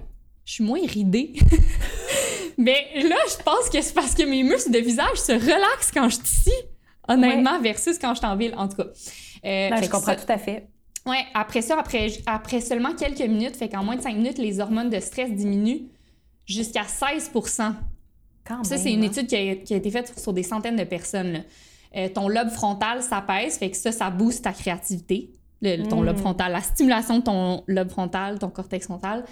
je suis moins ridée. Mais là, je pense que c'est parce que mes muscles de visage se relaxent quand je suis ici, honnêtement, versus quand je suis en ville, en tout cas. Euh, Ben, je comprends ça- tout à fait. Ouais, après ça, après, après seulement quelques minutes, fait qu'en moins de 5 minutes, les hormones de stress diminuent jusqu'à 16 Quand ça, c'est une hein. étude qui a, qui a été faite sur des centaines de personnes. là. Euh, ton lobe frontal s'apaise, fait que ça, ça booste ta créativité. Le- ton Mm. lobe frontal, la stimulation de ton lobe frontal, ton cortex frontal.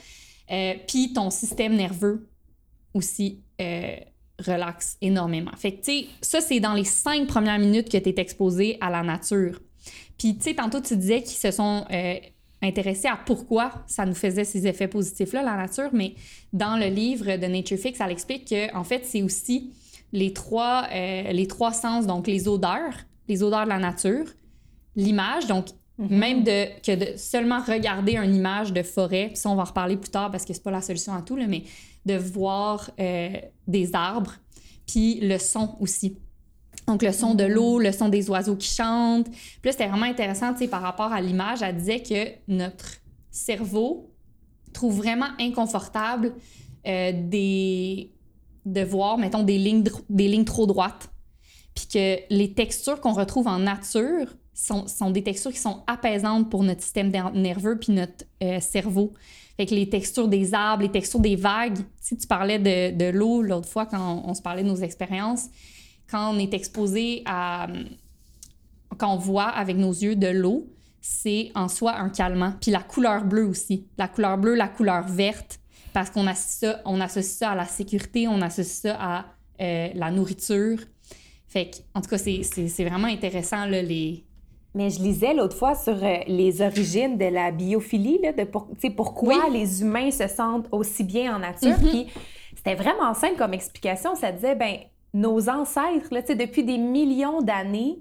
Euh, puis ton système nerveux aussi euh, relaxe énormément. Fait que, tu sais, ça, c'est dans les cinq premières minutes que tu es exposé à la nature. Puis, tu sais, tantôt, tu disais qu'ils se sont euh, intéressés à pourquoi ça nous faisait ces effets positifs-là, la nature, mais dans le livre de Nature Fix, elle explique que, en fait, c'est aussi les trois, les trois sens, donc les odeurs, les odeurs de la nature, l'image, donc Mhm. Même de, que de seulement regarder une image de forêt, puis ça, on va en reparler plus tard parce que c'est pas la solution à tout, là, mais de voir euh, des arbres, puis le son aussi. Donc, le son de mhm. l'eau, le son des oiseaux qui chantent. Puis là, c'était vraiment intéressant, tu sais, par rapport à l'image, elle disait que notre cerveau trouve vraiment inconfortable euh, des... de voir, mettons, des lignes, des lignes trop droites. Puis que les textures qu'on retrouve en nature sont, des textures qui sont apaisantes pour notre système nerveux puis notre euh, cerveau. Fait que les textures des arbres, les textures des vagues. Si tu parlais de, de l'eau l'autre fois quand on, se parlait de nos expériences, quand on est exposé à. quand on voit avec nos yeux de l'eau, c'est en soi un calmant. Puis la couleur bleue aussi. La couleur bleue, la couleur verte, parce qu'on associe ça, on associe ça à la sécurité, on associe ça à euh, la nourriture. Fait que, en tout cas, c'est vraiment intéressant, là, les, mais je lisais l'autre fois sur euh, les origines de la biophilie, là, de pour, pourquoi les humains se sentent aussi bien en nature. Mm-hmm. Puis c'était vraiment simple comme explication. Ça disait, ben nos ancêtres, là, depuis des millions d'années,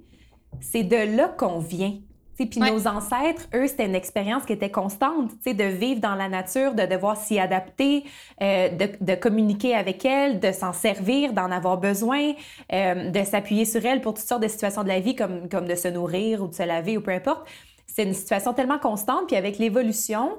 c'est de là qu'on vient. Puis nos ancêtres, eux, c'était une expérience qui était constante, de vivre dans la nature, de devoir s'y adapter, euh, de, communiquer avec elle, de s'en servir, d'en avoir besoin, euh, de s'appuyer sur elle pour toutes sortes de situations de la vie, comme, comme de se nourrir ou de se laver ou peu importe. C'est une situation tellement constante, puis avec l'évolution,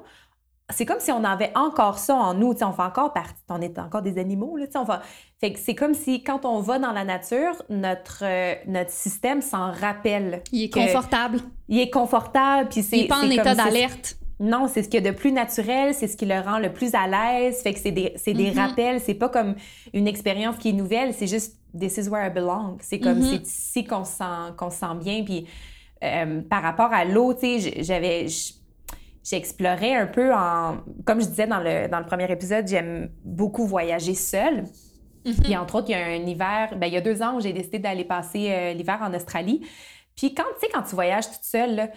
c'est comme si on avait encore ça en nous, on fait encore partie, on est encore des animaux, là, on va... Fait que c'est comme si quand on va dans la nature, notre, euh, notre système s'en rappelle. Il est confortable. Il est confortable, puis c'est... Il n'est pas en état d'alerte. Non, c'est ce qu'il y a de plus naturel, c'est ce qui le rend le plus à l'aise. Fait que c'est des, c'est des mm-hmm. rappels, c'est pas comme une expérience qui est nouvelle, c'est juste « this is where I belong ». C'est comme, mm-hmm. c'est ici qu'on se sent, qu'on se sent bien, puis... Euh, par rapport à l'eau, tu sais, j'avais j'explorais un peu en. Comme je disais dans le, dans le premier épisode, j'aime beaucoup voyager seule. Mhm. Puis entre autres, il y a un hiver, ben, il y a deux ans où j'ai décidé d'aller passer euh, l'hiver en Australie. Puis quand, tu sais, quand tu voyages toute seule,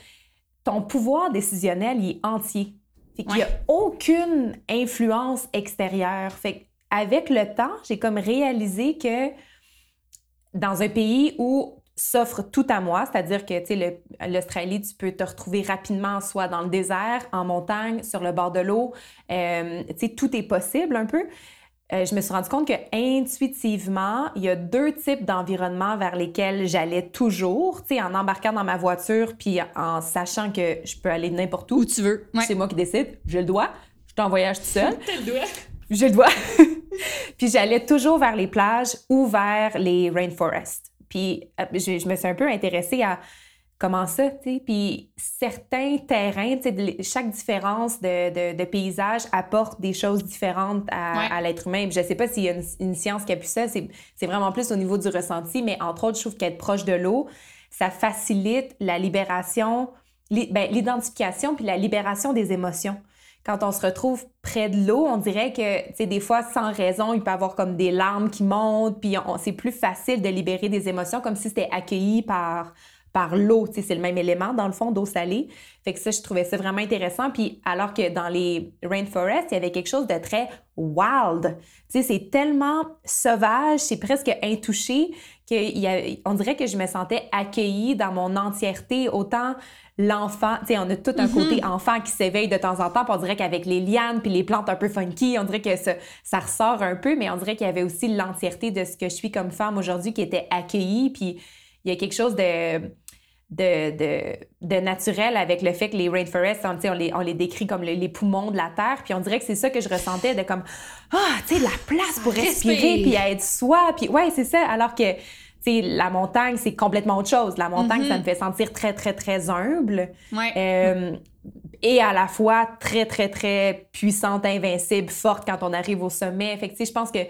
ton pouvoir décisionnel, il est entier. Fait qu'il n'y a aucune influence extérieure. Fait avec le temps, j'ai comme réalisé que dans un pays où s'offre tout à moi, c'est-à-dire que tu sais l'Australie, tu peux te retrouver rapidement soit dans le désert, en montagne, sur le bord de l'eau, euh, tu sais tout est possible un peu. Euh, je me suis rendu compte que intuitivement, il y a deux types d'environnements vers lesquels j'allais toujours, tu sais, en embarquant dans ma voiture puis en sachant que je peux aller n'importe où. Où tu veux. C'est moi qui décide. Je le dois. Je t'en voyage tout seul. le dois. Je le dois. puis j'allais toujours vers les plages ou vers les rainforests. Puis euh, je, me suis un peu intéressée à comment ça, tu sais. Puis certains terrains, tu sais, chaque différence de, de, paysage apporte des choses différentes à, l'être humain. Puis je sais pas s'il y a une, science qui a pu ça, c'est vraiment plus au niveau du ressenti, mais entre autres, je trouve qu'être proche de l'eau, ça facilite la libération, ben, l'identification puis la libération des émotions quand on se retrouve près de l'eau, on dirait que, tu sais, des fois, sans raison, il peut y avoir comme des larmes qui montent, puis c'est plus facile de libérer des émotions comme si c'était accueilli par, par l'eau. Tu sais, c'est le même élément, dans le fond, d'eau salée. Fait que ça, je trouvais ça vraiment intéressant. Puis alors que dans les rainforests, il y avait quelque chose de très wild. Tu sais, c'est tellement sauvage, c'est presque intouché, qu'on dirait que je me sentais accueillie dans mon entièreté, autant l'enfant, tu sais, on a tout un côté mm-hmm. enfant qui s'éveille de temps en temps, puis on dirait qu'avec les lianes puis les plantes un peu funky, on dirait que ça, ça ressort un peu, mais on dirait qu'il y avait aussi l'entièreté de ce que je suis comme femme aujourd'hui qui était accueillie, puis il y a quelque chose de, de, de, de naturel avec le fait que les rainforests, on, on, les, on les décrit comme les poumons de la terre, puis on dirait que c'est ça que je ressentais, de comme, ah, tu sais, la place pour respirer, puis être soi, puis ouais, c'est ça, alors que la montagne, c'est complètement autre chose. La montagne, ça mm-hmm. me fait sentir très, très, très humble. Euh, et à la fois très, très, très puissante, invincible, forte quand on arrive au sommet. Fait je pense que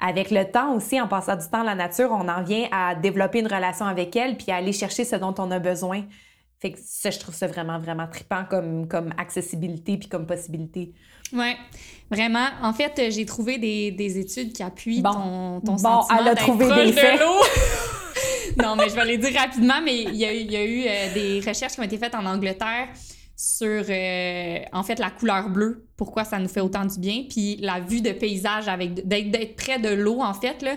avec le temps aussi, en passant du temps à la nature, on en vient à développer une relation avec elle puis à aller chercher ce dont on a besoin. Fait que ça, je trouve ça vraiment, vraiment trippant comme, comme accessibilité puis comme possibilité. Oui, vraiment. En fait, j'ai trouvé des, des, études qui appuient ton, ton bon, sentiment elle a trouvé des faits. de l'eau. non, mais je vais les dire rapidement, mais il y a, il y a eu euh, des recherches qui ont été faites en Angleterre sur, euh, en fait, la couleur bleue, pourquoi ça nous fait autant du bien, puis la vue de paysage, avec d'être près de l'eau, en fait, là,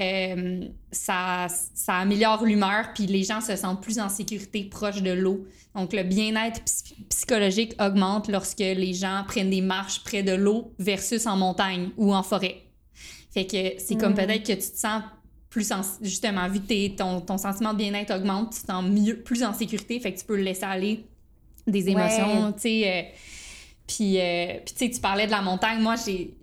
euh, ça, ça améliore l'humeur, puis les gens se sentent plus en sécurité proche de l'eau. Donc, le bien-être psychologique augmente lorsque les gens prennent des marches près de l'eau versus en montagne ou en forêt. Fait que c'est comme mm. peut-être que tu te sens plus en, justement, vu que ton, ton sentiment de bien-être augmente, tu te sens mieux, plus en sécurité, fait que tu peux le laisser aller des émotions, tu sais. Euh, puis, euh, puis tu sais, tu parlais de la montagne. Moi, j'ai.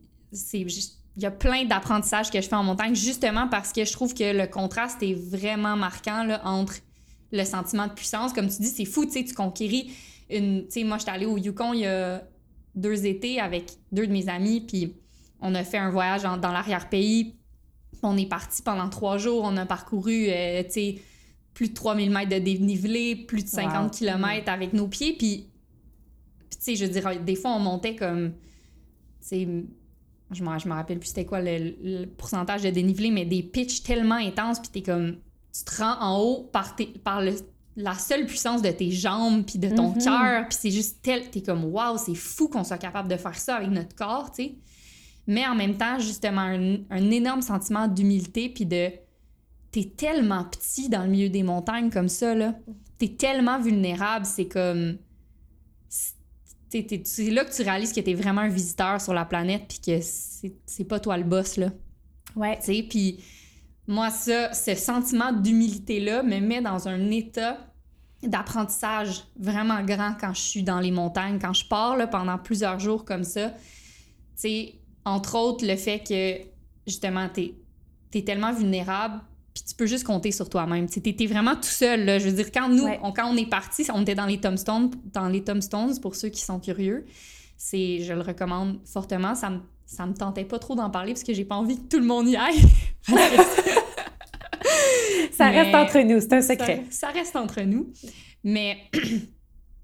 Il y a plein d'apprentissages que je fais en montagne, justement parce que je trouve que le contraste est vraiment marquant là, entre le sentiment de puissance. Comme tu dis, c'est fou, tu sais, tu conquéris une. Tu sais, moi, j'étais allée au Yukon il y a deux étés avec deux de mes amis, puis on a fait un voyage dans l'arrière-pays. On est parti pendant trois jours, on a parcouru, euh, tu sais, plus de 3000 mètres de dénivelé, plus de 50 km avec nos pieds. Puis, tu sais, je veux dire, des fois, on montait comme. Tu sais, je me rappelle plus c'était quoi le, pourcentage de dénivelé, mais des pitches tellement intenses, puis t'es comme. Tu te rends en haut par, par la seule puissance de tes jambes, puis de ton mm-hmm. cœur, puis c'est juste tel. T'es comme, waouh, c'est fou qu'on soit capable de faire ça avec notre corps, tu sais. Mais en même temps, justement, un, un énorme sentiment d'humilité, puis de t'es tellement petit dans le milieu des montagnes comme ça, là. T'es tellement vulnérable, c'est comme... C'est là que tu réalises que t'es vraiment un visiteur sur la planète puis que c'est pas toi le boss, là. Ouais. Tu puis moi, ça, ce sentiment d'humilité-là me met dans un état d'apprentissage vraiment grand quand je suis dans les montagnes, quand je pars là, pendant plusieurs jours comme ça. Tu entre autres, le fait que, justement, t'es es tellement vulnérable puis tu peux juste compter sur toi-même. Tu étais vraiment tout seul. Là. Je veux dire, quand nous, on, quand on est parti, on était dans les Tombstones, dans les Tombstones, pour ceux qui sont curieux. C'est, je le recommande fortement. Ça me, ça me tentait pas trop d'en parler parce que j'ai pas envie que tout le monde y aille. ça reste entre nous, c'est un secret. Ça, ça reste entre nous. Mais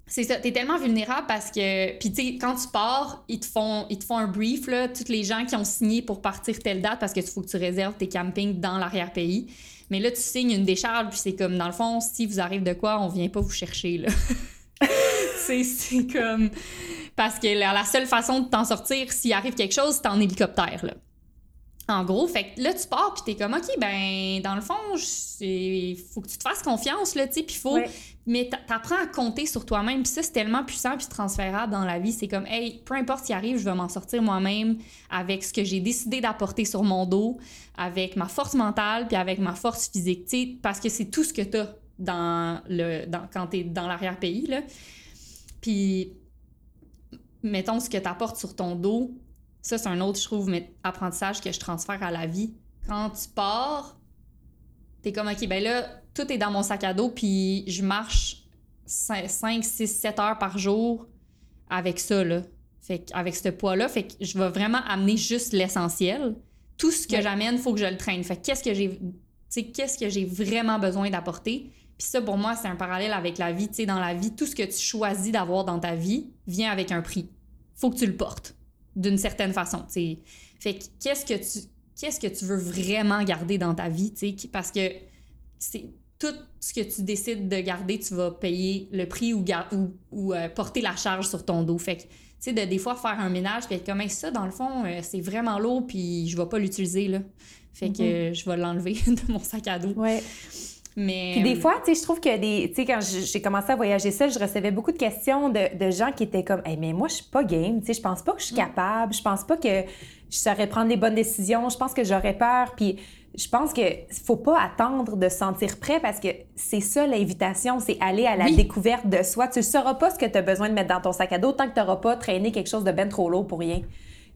C'est ça, t'es tellement vulnérable parce que, puis tu sais, quand tu pars, ils te font, ils te font un brief, là, tous les gens qui ont signé pour partir telle date parce que tu faut que tu réserves tes campings dans l'arrière-pays. Mais là, tu signes une décharge, puis c'est comme, dans le fond, si vous arrive de quoi, on vient pas vous chercher, là. c'est comme... Parce que la, seule façon de t'en sortir, s'il arrive quelque chose, c'est en hélicoptère, là. En gros, fait là, tu pars, puis t'es comme, OK, ben, dans le fond, il faut que tu te fasses confiance, là, tu sais, puis faut... Mais t'apprends à compter sur toi-même, puis ça, c'est tellement puissant puis transférable dans la vie. C'est comme, hey, peu importe ce qui arrive, je vais m'en sortir moi-même avec ce que j'ai décidé d'apporter sur mon dos, avec ma force mentale, puis avec ma force physique, tu sais, parce que c'est tout ce que t'as dans le, dans, quand t'es dans l'arrière-pays, là. Puis, mettons, ce que t'apportes sur ton dos, ça, c'est un autre, je trouve, apprentissage que je transfère à la vie. Quand tu pars, t'es comme, OK, ben là, tout est dans mon sac à dos, puis je marche 5, 6, 7 heures par jour avec ça, là. Fait avec ce poids-là, fait que je vais vraiment amener juste l'essentiel. Tout ce que j'amène, il faut que je le traîne. Fait qu'est-ce que j'ai qu'est-ce que j'ai vraiment besoin d'apporter? Puis ça, pour moi, c'est un parallèle avec la vie. Tu sais, dans la vie, tout ce que tu choisis d'avoir dans ta vie vient avec un prix. Faut que tu le portes d'une certaine façon. sais. Fait que qu'est-ce que tu qu'est-ce que tu veux vraiment garder dans ta vie, sais, parce que c'est tout ce que tu décides de garder, tu vas payer le prix ou, ou, euh, porter la charge sur ton dos. Fait que, tu sais, de des fois faire un ménage, puis être comme ça, dans le fond, euh, c'est vraiment lourd, puis je vais pas l'utiliser, là. Fait que mm-hmm. je vais l'enlever de mon sac à dos. Ouais. Mais... Puis des fois, tu sais, je trouve que des... Tu sais, quand j'ai commencé à voyager seule, je recevais beaucoup de questions de, de gens qui étaient comme hey, mais moi, je suis pas game, tu sais, je pense pas que je suis mm. capable, je pense pas que je saurais prendre les bonnes décisions, je pense que j'aurais peur. Puis je pense que faut pas attendre de se sentir prêt parce que c'est ça l'invitation, c'est aller à la découverte de soi. Tu ne sauras pas ce que tu as besoin de mettre dans ton sac à dos tant que tu n'auras pas traîné quelque chose de ben trop lourd pour rien.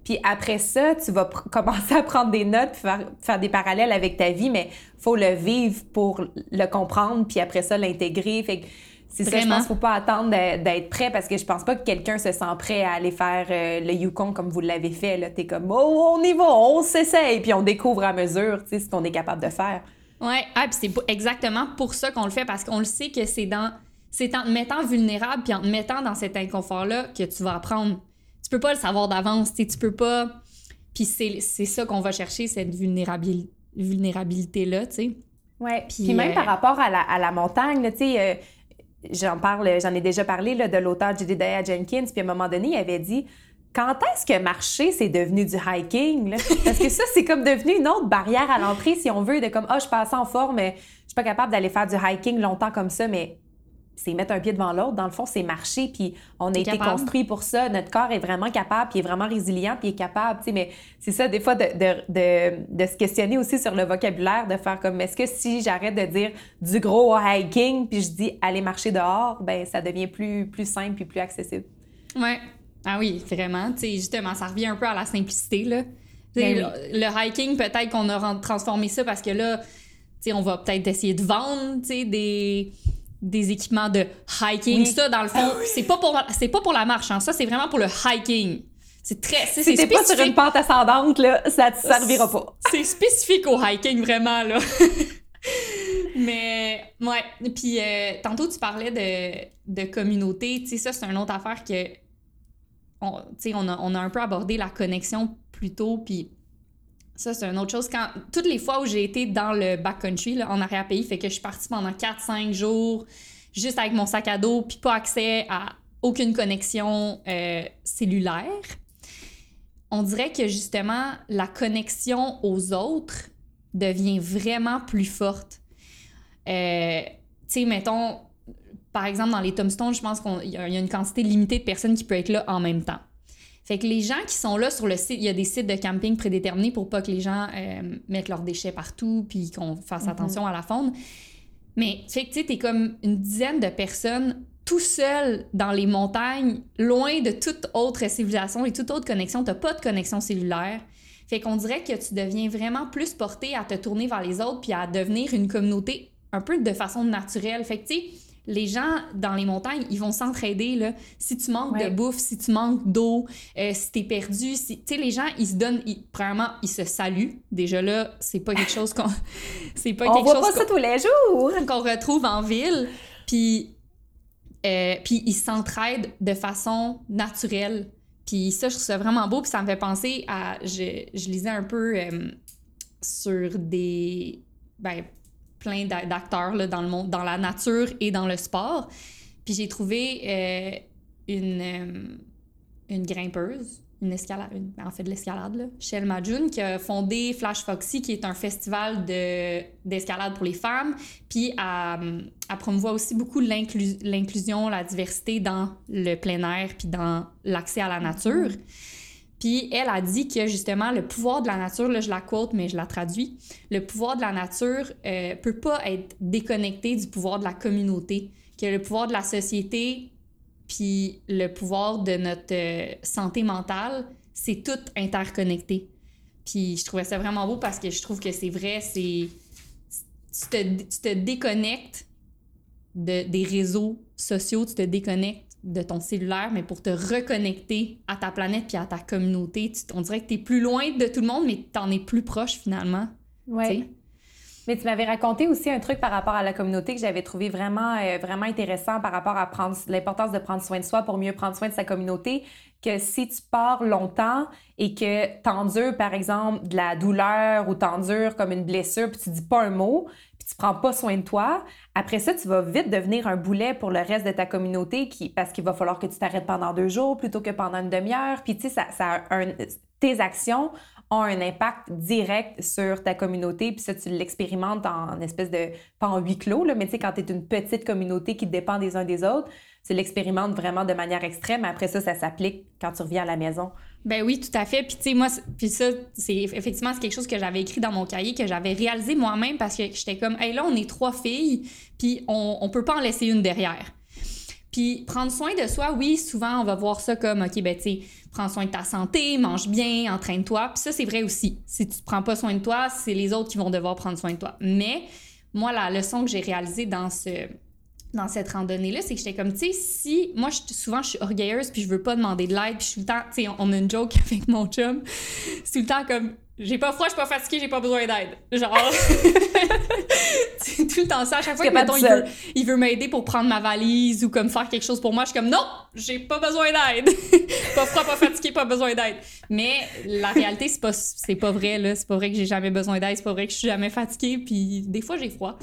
Puis après ça, tu vas commencer à prendre des notes, faire, faire des parallèles avec ta vie, mais faut le vivre pour le comprendre, puis après ça, l'intégrer. Fait que c'est ça, je pense qu'il faut pas attendre d'être prêt parce que je pense pas que quelqu'un se sent prêt à aller faire euh, le Yukon comme vous l'avez fait. Là, t'es comme, oh, on y va, on s'essaye, puis on découvre à mesure, tu sais, ce qu'on est capable de faire. Ouais, ah, puis c'est exactement pour ça qu'on le fait parce qu'on le sait que c'est dans c'est en te mettant vulnérable puis en te mettant dans cet inconfort-là que tu vas apprendre. Tu peux pas le savoir d'avance, tu peux pas. Puis c'est ça qu'on va chercher, cette vulnérabilité vulnérabilité-là, tu sais. Oui, puis, même par rapport à la, à la montagne, tu sais, euh, j'en parle, j'en ai déjà parlé là, de l'auteur Jedediah Jenkins, puis à un moment donné, il avait dit quand est-ce que marcher, c'est devenu du hiking? Là? Parce que ça, c'est comme devenu une autre barrière à l'entrée, si on veut, de comme, ah, oh, je passe en forme, je suis pas capable d'aller faire du hiking longtemps comme ça, mais c'est mettre un pied devant l'autre. Dans le fond, c'est marcher, puis on a été construit pour ça. Notre corps est vraiment capable, puis est vraiment résilient, puis est capable. Mais c'est ça, des fois, de, de, se questionner aussi sur le vocabulaire, de faire comme, est-ce que si j'arrête de dire du gros hiking, puis je dis aller marcher dehors, ben ça devient plus, plus simple, puis plus accessible. Ouais. Ah oui, vraiment. justement, ça revient un peu à la simplicité. Là. Ben le, hiking, peut-être qu'on a transformé ça parce que là, on va peut-être essayer de vendre des des équipements de hiking. Ça, dans le fond, ah c'est pas pour c'est pas pour la marche. Hein. Ça, c'est vraiment pour le hiking. C'est très. Si t'es pas sur une pente ascendante, là, ça te servira pas. C'est spécifique au hiking, vraiment, là. Mais, ouais. Puis, euh, tantôt, tu parlais de, de communauté. Tu sais, ça, c'est une autre affaire que. On, on, a, on a un peu abordé la connexion plus tôt. Puis, ça, c'est une autre chose. Quand, toutes les fois où j'ai été dans le backcountry, en arrière-pays, fait que je suis partie pendant 4-5 jours, juste avec mon sac à dos, puis pas accès à aucune connexion euh, cellulaire. On dirait que justement, la connexion aux autres devient vraiment plus forte. Euh, tu sais, mettons, par exemple, dans les tombstones, je pense qu'il y a une quantité limitée de personnes qui peuvent être là en même temps. Fait que les gens qui sont là sur le site, il y a des sites de camping prédéterminés pour pas que les gens euh, mettent leurs déchets partout puis qu'on fasse mhm. attention à la faune. Mais fait que tu sais, t'es comme une dizaine de personnes tout seul dans les montagnes, loin de toute autre civilisation et toute autre connexion. T'as pas de connexion cellulaire. Fait qu'on dirait que tu deviens vraiment plus porté à te tourner vers les autres puis à devenir une communauté un peu de façon naturelle. Fait que tu sais, les gens dans les montagnes, ils vont s'entraider. Là. Si tu manques de bouffe, si tu manques d'eau, euh, si t'es perdu, si... tu sais, les gens, ils se donnent, ils... premièrement, ils se saluent. Déjà là, c'est pas quelque chose qu'on... c'est pas On voit pas ça tous les jours! Qu'on retrouve en ville. Puis, euh, puis ils s'entraident de façon naturelle. Puis ça, je trouve ça vraiment beau. Puis ça me fait penser à... Je, je lisais un peu euh, sur des... Ben, plein d'acteurs dans le monde, dans la nature et dans le sport. Puis j'ai trouvé euh, une, euh, une grimpeuse, une escalade, en fait de l'escalade, Shell Majun, qui a fondé Flash Foxy, qui est un festival d'escalade pour les femmes. Puis elle, elle promouvoit aussi beaucoup l'inclusion, la diversité dans le plein air, puis dans l'accès à la nature. Puis elle a dit que justement le pouvoir de la nature, là je la quote mais je la traduis, le pouvoir de la nature euh, peut pas être déconnecté du pouvoir de la communauté, que le pouvoir de la société puis le pouvoir de notre euh, santé mentale, c'est tout interconnecté. Puis je trouvais ça vraiment beau parce que je trouve que c'est vrai, c'est tu te, tu te déconnectes de, des réseaux sociaux, tu te déconnectes de ton cellulaire, mais pour te reconnecter à ta planète puis à ta communauté. on dirait que tu es plus loin de tout le monde, mais tu en es plus proche finalement. Oui. Mais tu m'avais raconté aussi un truc par rapport à la communauté que j'avais trouvé vraiment, euh, vraiment intéressant par rapport à prendre l'importance de prendre soin de soi pour mieux prendre soin de sa communauté. Que si tu pars longtemps et que t'endures, par exemple, de la douleur ou t'endures comme une blessure puis tu dis pas un mot, tu prends pas soin de toi, après ça, tu vas vite devenir un boulet pour le reste de ta communauté qui, parce qu'il va falloir que tu t'arrêtes pendant deux jours plutôt que pendant une demi-heure. Puis, tu sais, ça, tes actions ont un impact direct sur ta communauté. Puis ça, tu l'expérimentes en espèce de, pas en huis clos, là, mais tu sais, quand tu es une petite communauté qui dépend des uns des autres, tu l'expérimentes vraiment de manière extrême. Après ça, ça s'applique quand tu reviens à la maison. Ben oui, tout à fait. Puis tu sais, moi, puis ça, c'est effectivement c'est quelque chose que j'avais écrit dans mon cahier, que j'avais réalisé moi-même parce que j'étais comme, hey là, on est trois filles, puis on, on peut pas en laisser une derrière. Puis prendre soin de soi, oui, souvent on va voir ça comme, OK, ben tu sais, prends soin de ta santé, mange bien, entraîne-toi. Puis ça, c'est vrai aussi. Si tu prends pas soin de toi, c'est les autres qui vont devoir prendre soin de toi. Mais moi, la leçon que j'ai réalisée dans ce dans cette randonnée-là, c'est que j'étais comme, tu sais, si moi, je, souvent, je suis orgueilleuse, puis je veux pas demander de l'aide, puis je suis tout le temps, tu sais, on, a une joke avec mon chum, c'est tout le temps comme, j'ai pas froid, je suis pas fatiguée, j'ai pas besoin d'aide. Genre, c'est tout le temps ça. À chaque fois que, mettons, il veut, il veut m'aider pour prendre ma valise ou comme faire quelque chose pour moi, je suis comme non, j'ai pas besoin d'aide. pas froid, pas fatiguée, pas besoin d'aide. Mais la réalité, c'est pas, c'est pas vrai, là. C'est pas vrai que j'ai jamais besoin d'aide, c'est pas vrai que je suis jamais fatiguée, puis des fois, j'ai froid.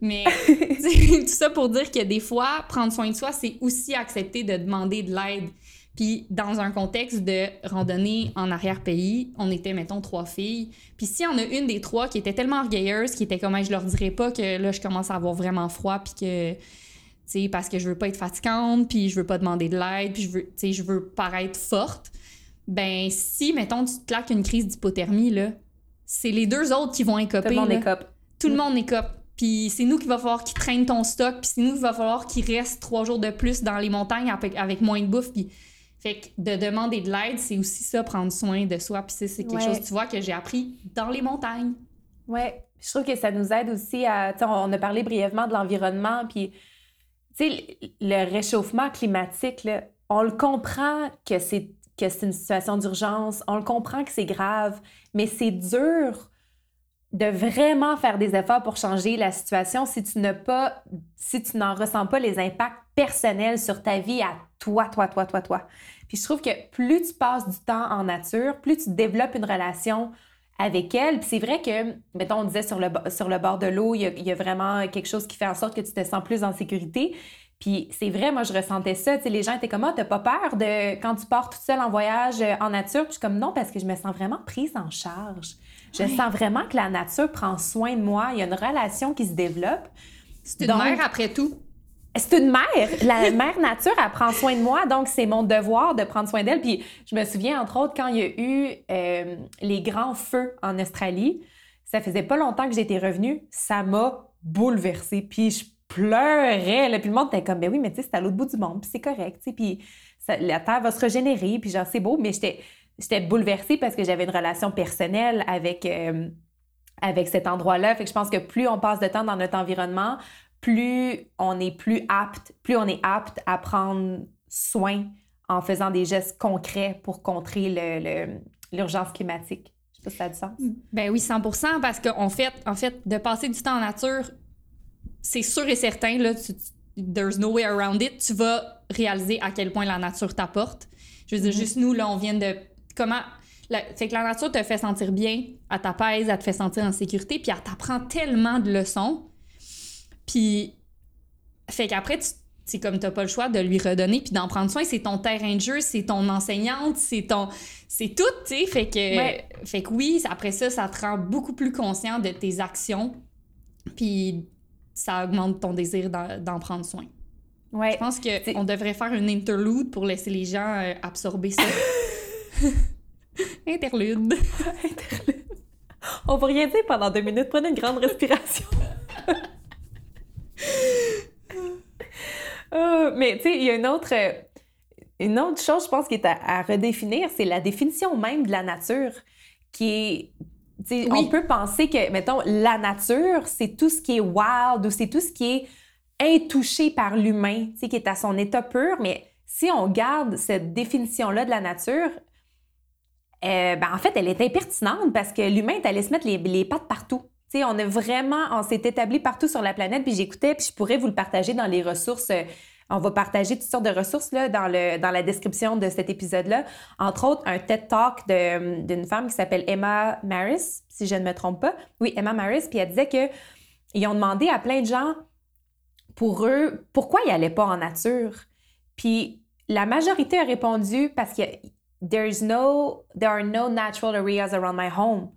Mais tout ça pour dire que des fois, prendre soin de soi, c'est aussi accepter de demander de l'aide. Puis dans un contexte de randonnée en arrière-pays, on était, mettons, trois filles. Puis s'il y en a une des trois qui était tellement orgueilleuse, qui était comme, je leur dirais pas que là, je commence à avoir vraiment froid, puis que, tu sais, parce que je veux pas être fatigante, puis je veux pas demander de l'aide, puis je veux, tu sais, je veux paraître forte. Ben, si, mettons, tu te claques une crise d'hypothermie, là, c'est les deux autres qui vont écoper. Tout le monde écope. Tout le monde écope. Puis c'est nous qui va falloir qu'ils traînent ton stock, puis c'est nous qui va falloir qu'ils restent trois jours de plus dans les montagnes avec, avec moins de bouffe. Puis fait que de demander de l'aide, c'est aussi ça, prendre soin de soi. Puis c'est quelque chose, tu vois, que j'ai appris dans les montagnes. Ouais, je trouve que ça nous aide aussi à. On a parlé brièvement de l'environnement, puis tu sais, le réchauffement climatique, là, on le comprend que c'est que c'est une situation d'urgence, on le comprend que c'est grave, mais c'est dur de vraiment faire des efforts pour changer la situation si tu n'as pas, si tu n'en ressens pas les impacts personnels sur ta vie à toi, toi, toi, toi, toi. Puis je trouve que plus tu passes du temps en nature, plus tu développes une relation avec elle. Puis c'est vrai que, mettons, on disait sur le, sur le bord de l'eau, il, y, a, vraiment quelque chose qui fait en sorte que tu te sens plus en sécurité. Puis c'est vrai, moi, je ressentais ça. Tu sais, les gens étaient comme, ah, t'as pas peur de quand tu pars toute seule en voyage euh, en nature? Puis je suis comme, non, parce que je me sens vraiment prise en charge. Je sens vraiment que la nature prend soin de moi. Il y a une relation qui se développe. C'est une mère après tout. C'est une mère. La mère nature, elle prend soin de moi, donc c'est mon devoir de prendre soin d'elle. Puis je me souviens, entre autres, quand il y a eu euh, les grands feux en Australie, ça faisait pas longtemps que j'étais revenue, ça m'a bouleversée. Puis je pleurais. Là, puis le monde était comme, ben oui, mais tu sais, c'est à l'autre bout du monde, puis c'est correct. Puis la Terre va se régénérer, puis genre, c'est beau, mais j'étais j'étais bouleversée parce que j'avais une relation personnelle avec, euh, avec cet endroit-là. Fait que je pense que plus on passe de temps dans notre environnement, plus on est plus apte, plus on est apte à prendre soin en faisant des gestes concrets pour contrer l'urgence climatique. Je sais pas si ça a du sens. Ben oui, 100% parce qu'en fait, en fait, de passer du temps en nature, c'est sûr et certain, là, there's no way around it, tu vas réaliser à quel point la nature t'apporte. Je veux dire, mm-hmm. juste nous, là, on vient de comment. c'est que la nature te fait sentir bien, elle t'apaise, elle te fait sentir en sécurité, puis elle t'apprend tellement de leçons. Puis, fait qu'après, c'est comme t'as pas le choix de lui redonner puis d'en prendre soin. C'est ton terrain de jeu, c'est ton enseignante, c'est ton. C'est tout, tu sais. Fait que, fait que oui, après ça, ça te rend beaucoup plus conscient de tes actions. Puis ça augmente ton désir d'en prendre soin. Ouais. Je pense qu'on devrait faire une interlude pour laisser les gens euh, absorber ça. Interlude. Interlude. On va rien dire pendant deux minutes. Prenez une grande respiration. Euh, mais tu sais, il y a une autre, une autre chose, je pense, qui est à, redéfinir, c'est la définition même de la nature, qui est On peut penser que, mettons, la nature, c'est tout ce qui est wild ou c'est tout ce qui est intouché par l'humain, qui est à son état pur. Mais si on garde cette définition-là de la nature, euh, ben, en fait, elle est impertinente parce que l'humain est allé se mettre les, pattes partout. On est vraiment, on s'est établi partout sur la planète, puis j'écoutais, puis je pourrais vous le partager dans les ressources. Euh, on va partager toutes sortes de ressources là, dans, le, dans la description de cet épisode-là. Entre autres, un TED Talk d'une femme qui s'appelle Emma Maris, si je ne me trompe pas. Oui, Emma Maris, puis elle disait qu'ils ont demandé à plein de gens, pour eux, pourquoi ils n'allaient pas en nature. Puis la majorité a répondu parce qu'il There's no, there are no natural areas around my home.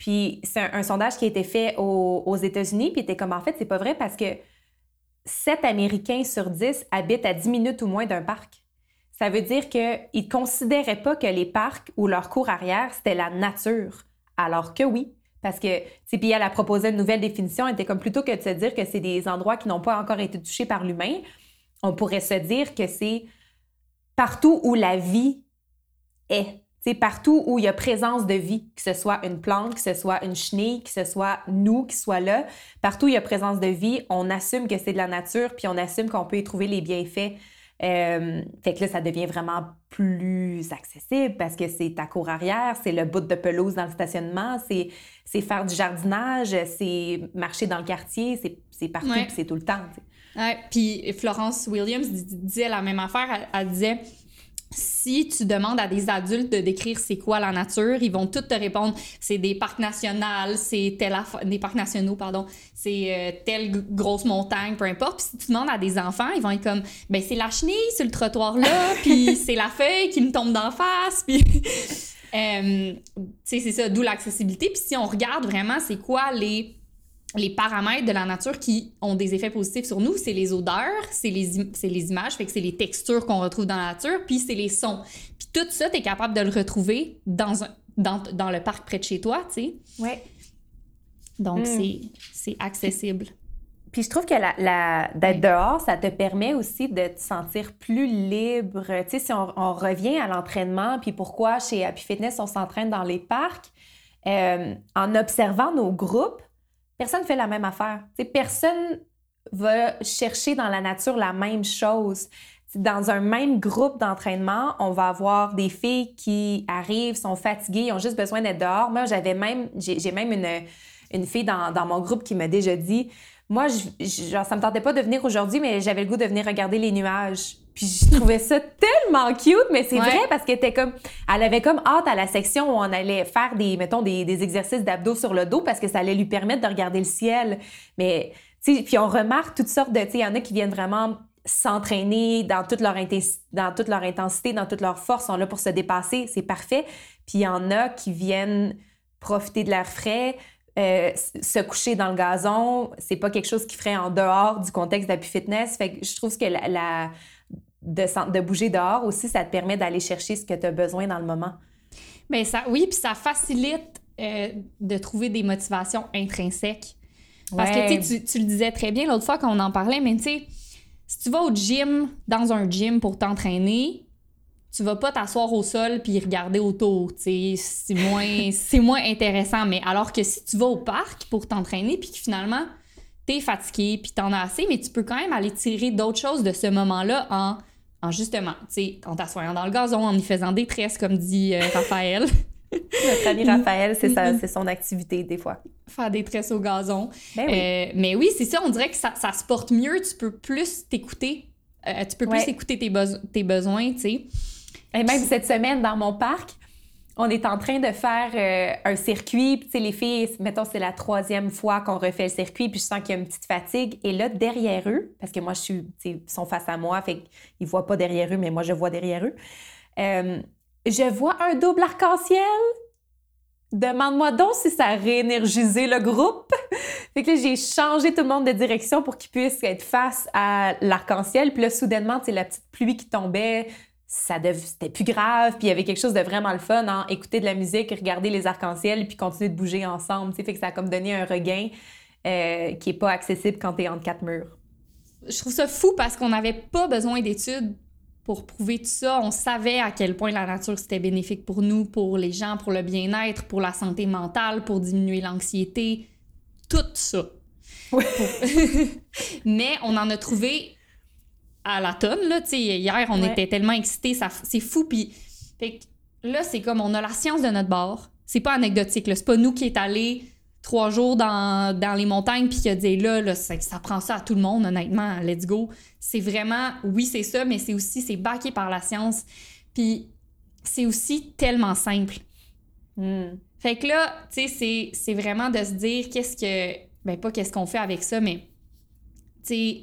Puis c'est un, sondage qui a été fait aux, États-Unis, puis était comme en fait, c'est pas vrai parce que 7 Américains sur 10 habitent à 10 minutes ou moins d'un parc. Ça veut dire qu'ils ne considéraient pas que les parcs ou leur cours arrière, c'était la nature. Alors que oui, parce que, puis elle a proposé une nouvelle définition, elle était comme plutôt que de se dire que c'est des endroits qui n'ont pas encore été touchés par l'humain, on pourrait se dire que c'est partout où la vie est. C'est partout où il y a présence de vie, que ce soit une plante, que ce soit une chenille, que ce soit nous qui soit là, partout où il y a présence de vie, on assume que c'est de la nature, puis on assume qu'on peut y trouver les bienfaits Euh, fait que là, ça devient vraiment plus accessible parce que c'est ta cour arrière, c'est le bout de pelouse dans le stationnement, c'est faire du jardinage, c'est marcher dans le quartier, c'est partout, puis c'est tout le temps. Ouais, puis Florence Williams disait la même affaire. elle disait si tu demandes à des adultes de décrire c'est quoi la nature, ils vont tous te répondre c'est des parcs nationaux, c'est tel des parcs nationaux pardon, c'est euh, telle grosse montagne, peu importe. Puis si tu demandes à des enfants, ils vont être comme ben c'est la chenille sur le trottoir là, puis c'est la feuille qui me tombe d'en face, puis euh, c'est ça d'où l'accessibilité. Puis si on regarde vraiment c'est quoi les les paramètres de la nature qui ont des effets positifs sur nous, c'est les odeurs, c'est les, les images, fait que c'est les textures qu'on retrouve dans la nature, puis c'est les sons. Puis tout ça, tu es capable de le retrouver dans, un, dans, dans, le parc près de chez toi, tu sais. Oui. Donc, hmm. c'est accessible. Puis je trouve que la, la d'être dehors, ça te permet aussi de te sentir plus libre. Tu sais, si on, on revient à l'entraînement, puis pourquoi chez Happy Fitness, on s'entraîne dans les parcs, euh, en observant nos groupes, personne ne fait la même affaire. personne va chercher dans la nature la même chose. Dans un même groupe d'entraînement, on va avoir des filles qui arrivent, sont fatiguées, ont juste besoin d'être dehors. Moi, j'avais même, j'ai même une, une fille dans, dans, mon groupe qui m'a déjà dit Moi, je, genre, ça me tentait pas de venir aujourd'hui, mais j'avais le goût de venir regarder les nuages. Puis je trouvais ça tellement cute, mais c'est vrai parce qu'elle était comme, elle avait comme hâte à la section où on allait faire des, mettons, des, des exercices d'abdos sur le dos parce que ça allait lui permettre de regarder le ciel. Mais, tu sais, puis on remarque toutes sortes de, tu sais, il y en a qui viennent vraiment s'entraîner dans toute leur dans toute leur intensité, dans toute leur force, sont là pour se dépasser, c'est parfait. Puis il y en a qui viennent profiter de l'air frais, euh, se coucher dans le gazon, c'est pas quelque chose qui ferait en dehors du contexte d'Happy Fitness. Fait que je trouve que la de, de bouger dehors aussi, ça te permet d'aller chercher ce que tu as besoin dans le moment. Bien, ça, oui, puis ça facilite euh, de trouver des motivations intrinsèques. Parce que tu, tu le disais très bien l'autre fois quand on en parlait, mais tu sais, si tu vas au gym, dans un gym pour t'entraîner, tu vas pas t'asseoir au sol puis regarder autour, c'est moins c'est moins intéressant mais alors que si tu vas au parc pour t'entraîner puis que finalement t'es fatigué puis t'en as assez mais tu peux quand même aller tirer d'autres choses de ce moment-là en en justement, tu sais, en t'assoyant dans le gazon, en y faisant des tresses, comme dit euh, Raphaël. Notre ami Raphaël, c'est c'est son activité des fois. Faire des tresses au gazon. Ben oui. Euh, mais oui, c'est ça, on dirait que ça, ça, se porte mieux, tu peux plus t'écouter, euh, tu peux plus écouter tes, tes besoins, tu sais. Et même cette semaine, dans mon parc, on est en train de faire euh, un circuit. Puis, les filles, mettons, c'est la troisième fois qu'on refait le circuit, puis je sens qu'il y a une petite fatigue. Et là, derrière eux, parce que moi, je suis, ils sont face à moi, fait qu'ils voient pas derrière eux, mais moi, je vois derrière eux. Euh, je vois un double arc-en-ciel. Demande-moi donc si ça a réénergisé le groupe. fait que j'ai changé tout le monde de direction pour qu'ils puissent être face à l'arc-en-ciel. Puis là, soudainement, c'est la petite pluie qui tombait ça c'était plus grave, puis il y avait quelque chose de vraiment le fun, en écouter de la musique, regarder les arcs-en-ciel, puis continuer de bouger ensemble. Fait que ça a comme donné un regain euh, qui est pas accessible quand tu es entre quatre murs. Je trouve ça fou parce qu'on n'avait pas besoin d'études pour prouver tout ça. On savait à quel point la nature c'était bénéfique pour nous, pour les gens, pour le bien-être, pour la santé mentale, pour diminuer l'anxiété, tout ça. Mais on en a trouvé à la tonne, là. Tu sais, hier, on était tellement excités, c'est fou. Puis, là, c'est comme on a la science de notre bord. C'est pas anecdotique, là. C'est pas nous qui est allé trois jours dans, dans les montagnes puis qui a dit là, là ça, ça, prend ça à tout le monde, honnêtement, let's go. C'est vraiment, oui, c'est ça, mais c'est aussi, c'est backé par la science. Puis c'est aussi tellement simple. Hmm. Fait que là, tu sais, c'est vraiment de se dire qu'est-ce que, ben pas qu'est-ce qu'on fait avec ça, mais, tu sais,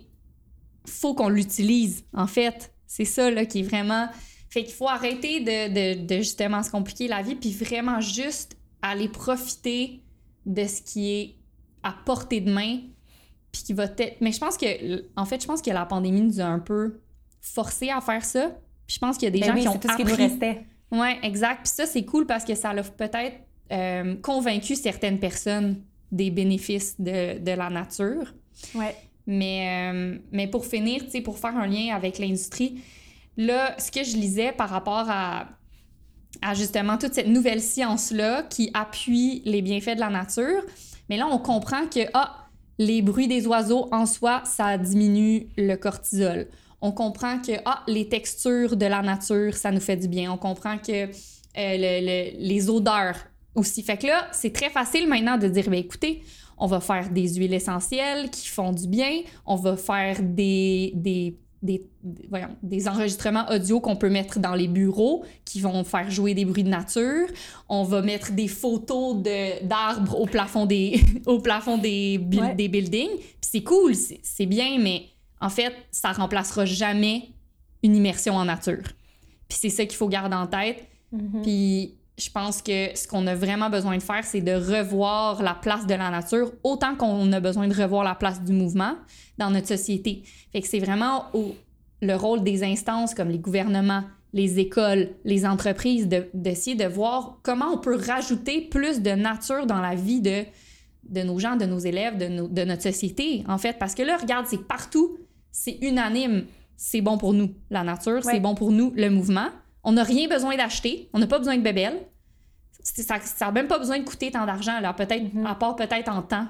faut qu'on l'utilise, en fait. C'est ça, là, qui est vraiment... Fait qu'il faut arrêter de, de, justement se compliquer la vie, puis vraiment juste aller profiter de ce qui est à portée de main, puis qui va être... Mais je pense que, en fait, je pense que la pandémie nous a un peu forcé à faire ça. Puis je pense qu'il y a des ben gens qui ont tout ce qui nous restait. Ouais, exact. Puis ça, c'est cool parce que ça a peut-être euh, convaincu certaines personnes des bénéfices de, de la nature. Ouais. Mais, euh, mais pour finir, pour faire un lien avec l'industrie, là, ce que je lisais par rapport à, justement toute cette nouvelle science-là qui appuie les bienfaits de la nature, mais là, on comprend que, ah, les bruits des oiseaux en soi, ça diminue le cortisol. On comprend que ah, les textures de la nature, ça nous fait du bien. On comprend que euh, le- le- les odeurs aussi. Fait que là, c'est très facile maintenant de dire, ben écoutez, on va faire des huiles essentielles qui font du bien. On va faire des, des, des, des- voyons, des enregistrements audio qu'on peut mettre dans les bureaux qui vont faire jouer des bruits de nature. On va mettre des photos de- d'arbres au plafond des, au plafond des, Ouais. des buildings. Puis c'est cool, c'est c'est bien, mais en fait, ça remplacera jamais une immersion en nature. Puis c'est ça qu'il faut garder en tête. Puis je pense que ce qu'on a vraiment besoin de faire, c'est de revoir la place de la nature autant qu'on a besoin de revoir la place du mouvement dans notre société. Fait que c'est vraiment au- le rôle des instances comme les gouvernements, les écoles, les entreprises de- d'essayer de, voir comment on peut rajouter plus de nature dans la vie de, de nos gens, de nos élèves, de, nos- de notre société, en fait. Parce que là, regarde, c'est partout, c'est unanime. C'est bon pour nous, la nature, Ouais. c'est bon pour nous, le mouvement. On n'a rien besoin d'acheter, on n'a pas besoin de bébelles. Ça n'a même pas besoin de coûter tant d'argent, là, peut-être, Mhm. à part peut-être en temps.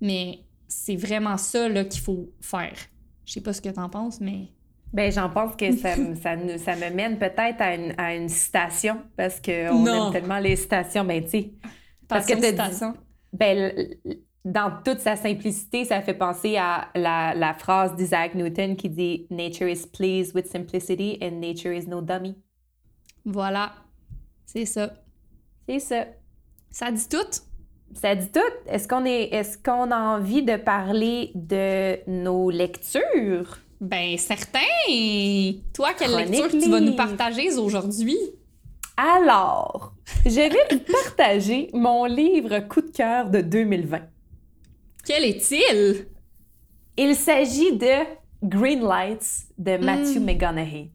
Mais c'est vraiment ça là, qu'il faut faire. Je sais pas ce que tu en penses, mais. Ben, j'en pense que ça, me- ça, nous- ça me mène peut-être à une, à une citation, parce qu'on aime tellement les citations, ben, tu sais. Parce que citation. Ben, dans toute sa simplicité, ça fait penser à la, la phrase d'Isaac Newton qui dit Nature is pleased with simplicity and nature is no dummy. Voilà. C'est ça. C'est ça. Ça dit tout? Ça dit tout. Est-ce qu'on est, est-ce qu'on a envie de parler de nos lectures? Ben, certain! Toi, quelle Chronique lecture tu vas nous partager aujourd'hui? Alors, je vais vous partager mon livre coup de cœur de 2020. Quel est-il? Il s'agit de Green Lights de Matthew Mm. McConaughey.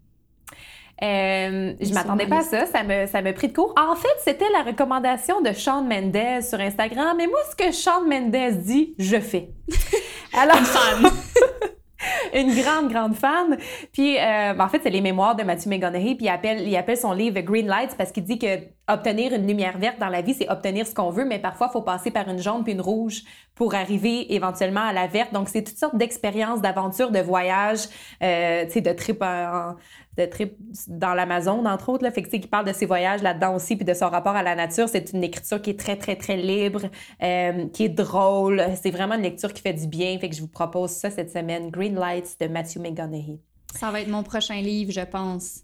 Euh, je m'attendais ma pas à ça, ça me, ça me pris de court. En fait, c'était la recommandation de Shawn Mendes sur Instagram, mais moi, ce que Shawn Mendes dit, je fais. Alors, Fan! une grande, grande fan. Puis, euh, en fait, c'est les mémoires de Matthew McConaughey, puis il appelle, il appelle son livre Green Lights parce qu'il dit que obtenir une lumière verte dans la vie, c'est obtenir ce qu'on veut, mais parfois, il faut passer par une jaune puis une rouge pour arriver éventuellement à la verte. Donc, c'est toutes sortes d'expériences, d'aventures, de voyages, euh, tu sais, de trip en- de trip dans l'Amazon, entre autres. Là. Fait que, tu sais, qu'il parle de ses voyages là-dedans aussi, puis de son rapport à la nature. C'est une écriture qui est très, très, très libre, euh, qui est drôle. C'est vraiment une lecture qui fait du bien. Fait que je vous propose ça cette semaine. Green Lights de Matthew McConaughey. Ça va être mon prochain livre, je pense.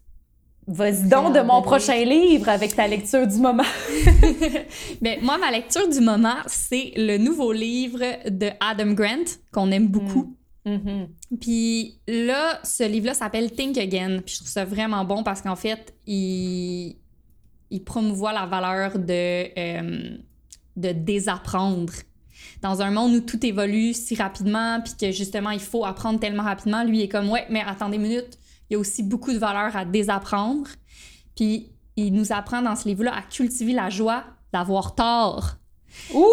Vas-y donc de mon prochain livre avec ta lecture du moment. Ben, moi, ma lecture du moment, c'est le nouveau livre de Adam Grant, qu'on aime beaucoup. Mhm. Puis là, ce livre-là s'appelle Think Again. Puis je trouve ça vraiment bon parce qu'en fait, il, il promouvoit la valeur de, euh, de désapprendre. Dans un monde où tout évolue si rapidement, puis que justement, il faut apprendre tellement rapidement, lui il est comme, ouais, mais attendez une minute, il y a aussi beaucoup de valeur à désapprendre. Puis il nous apprend dans ce livre-là à cultiver la joie d'avoir tort. Ouh!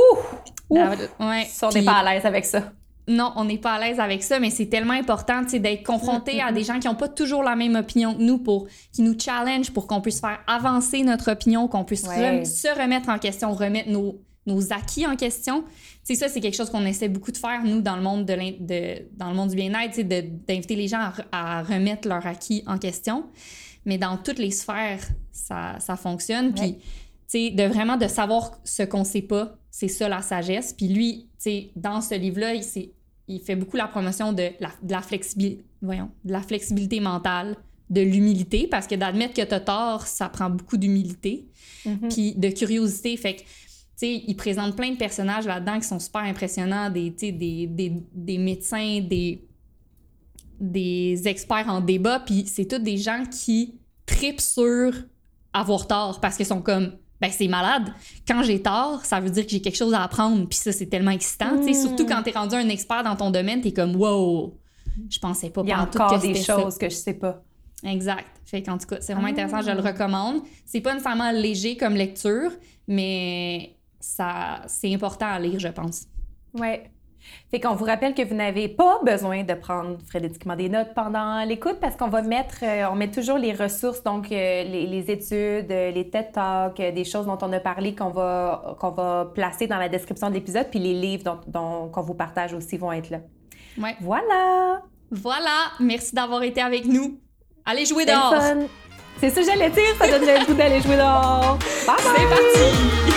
Ouh! Ouais, Ça, on n'est pas à l'aise avec ça. Non, on n'est pas à l'aise avec ça, mais c'est tellement important d'être confronté à des gens qui n'ont pas toujours la même opinion que nous, pour, qui nous challenge pour qu'on puisse faire avancer notre opinion, qu'on puisse Ouais. rem- se remettre en question, remettre nos, nos acquis en question. Sais, ça, c'est quelque chose qu'on essaie beaucoup de faire, nous, dans le monde, de dans le monde du bien-être, d'inviter les gens à, re- à remettre leur acquis en question. Mais dans toutes les sphères, ça, ça fonctionne. Puis, Ouais. de vraiment de savoir ce qu'on sait pas, c'est ça la sagesse. Puis lui, tu sais, dans ce livre-là, il, il fait beaucoup la promotion de la, de la flexibilité, voyons, de la flexibilité mentale, de l'humilité, parce que d'admettre que tu as tort, ça prend beaucoup d'humilité, Mhm. puis de curiosité. Fait que, tu sais, il présente plein de personnages là-dedans qui sont super impressionnants, des, tu sais, des, des, des médecins, des, des experts en débat, puis c'est tous des gens qui tripent sur avoir tort parce qu'ils sont comme ben c'est malade. Quand j'ai tort, ça veut dire que j'ai quelque chose à apprendre, puis ça c'est tellement excitant, tu sais, Mm. surtout quand t'es rendu un expert dans ton domaine, t'es comme wow. Je pensais pas Il y a encore que des ça. choses que je sais pas. Exact. Fait qu'en tout cas, c'est vraiment Ah. intéressant, je le recommande. C'est pas nécessairement léger comme lecture, mais ça c'est important à lire, je pense. Ouais. Fait qu'on vous rappelle que vous n'avez pas besoin de prendre frénétiquement des notes pendant l'écoute parce qu'on va mettre, euh, on met toujours les ressources, donc euh, les, les études, euh, les TED Talks, des choses dont on a parlé qu'on va, qu'on va placer dans la description de l'épisode, puis les livres dont, dont- qu'on vous partage aussi vont être là. Ouais. Voilà! Voilà, merci d'avoir été avec nous. Allez jouer dehors. C'est ça que j'allais dire, ça donne le goût d'aller jouer dehors. Bye bye! C'est parti.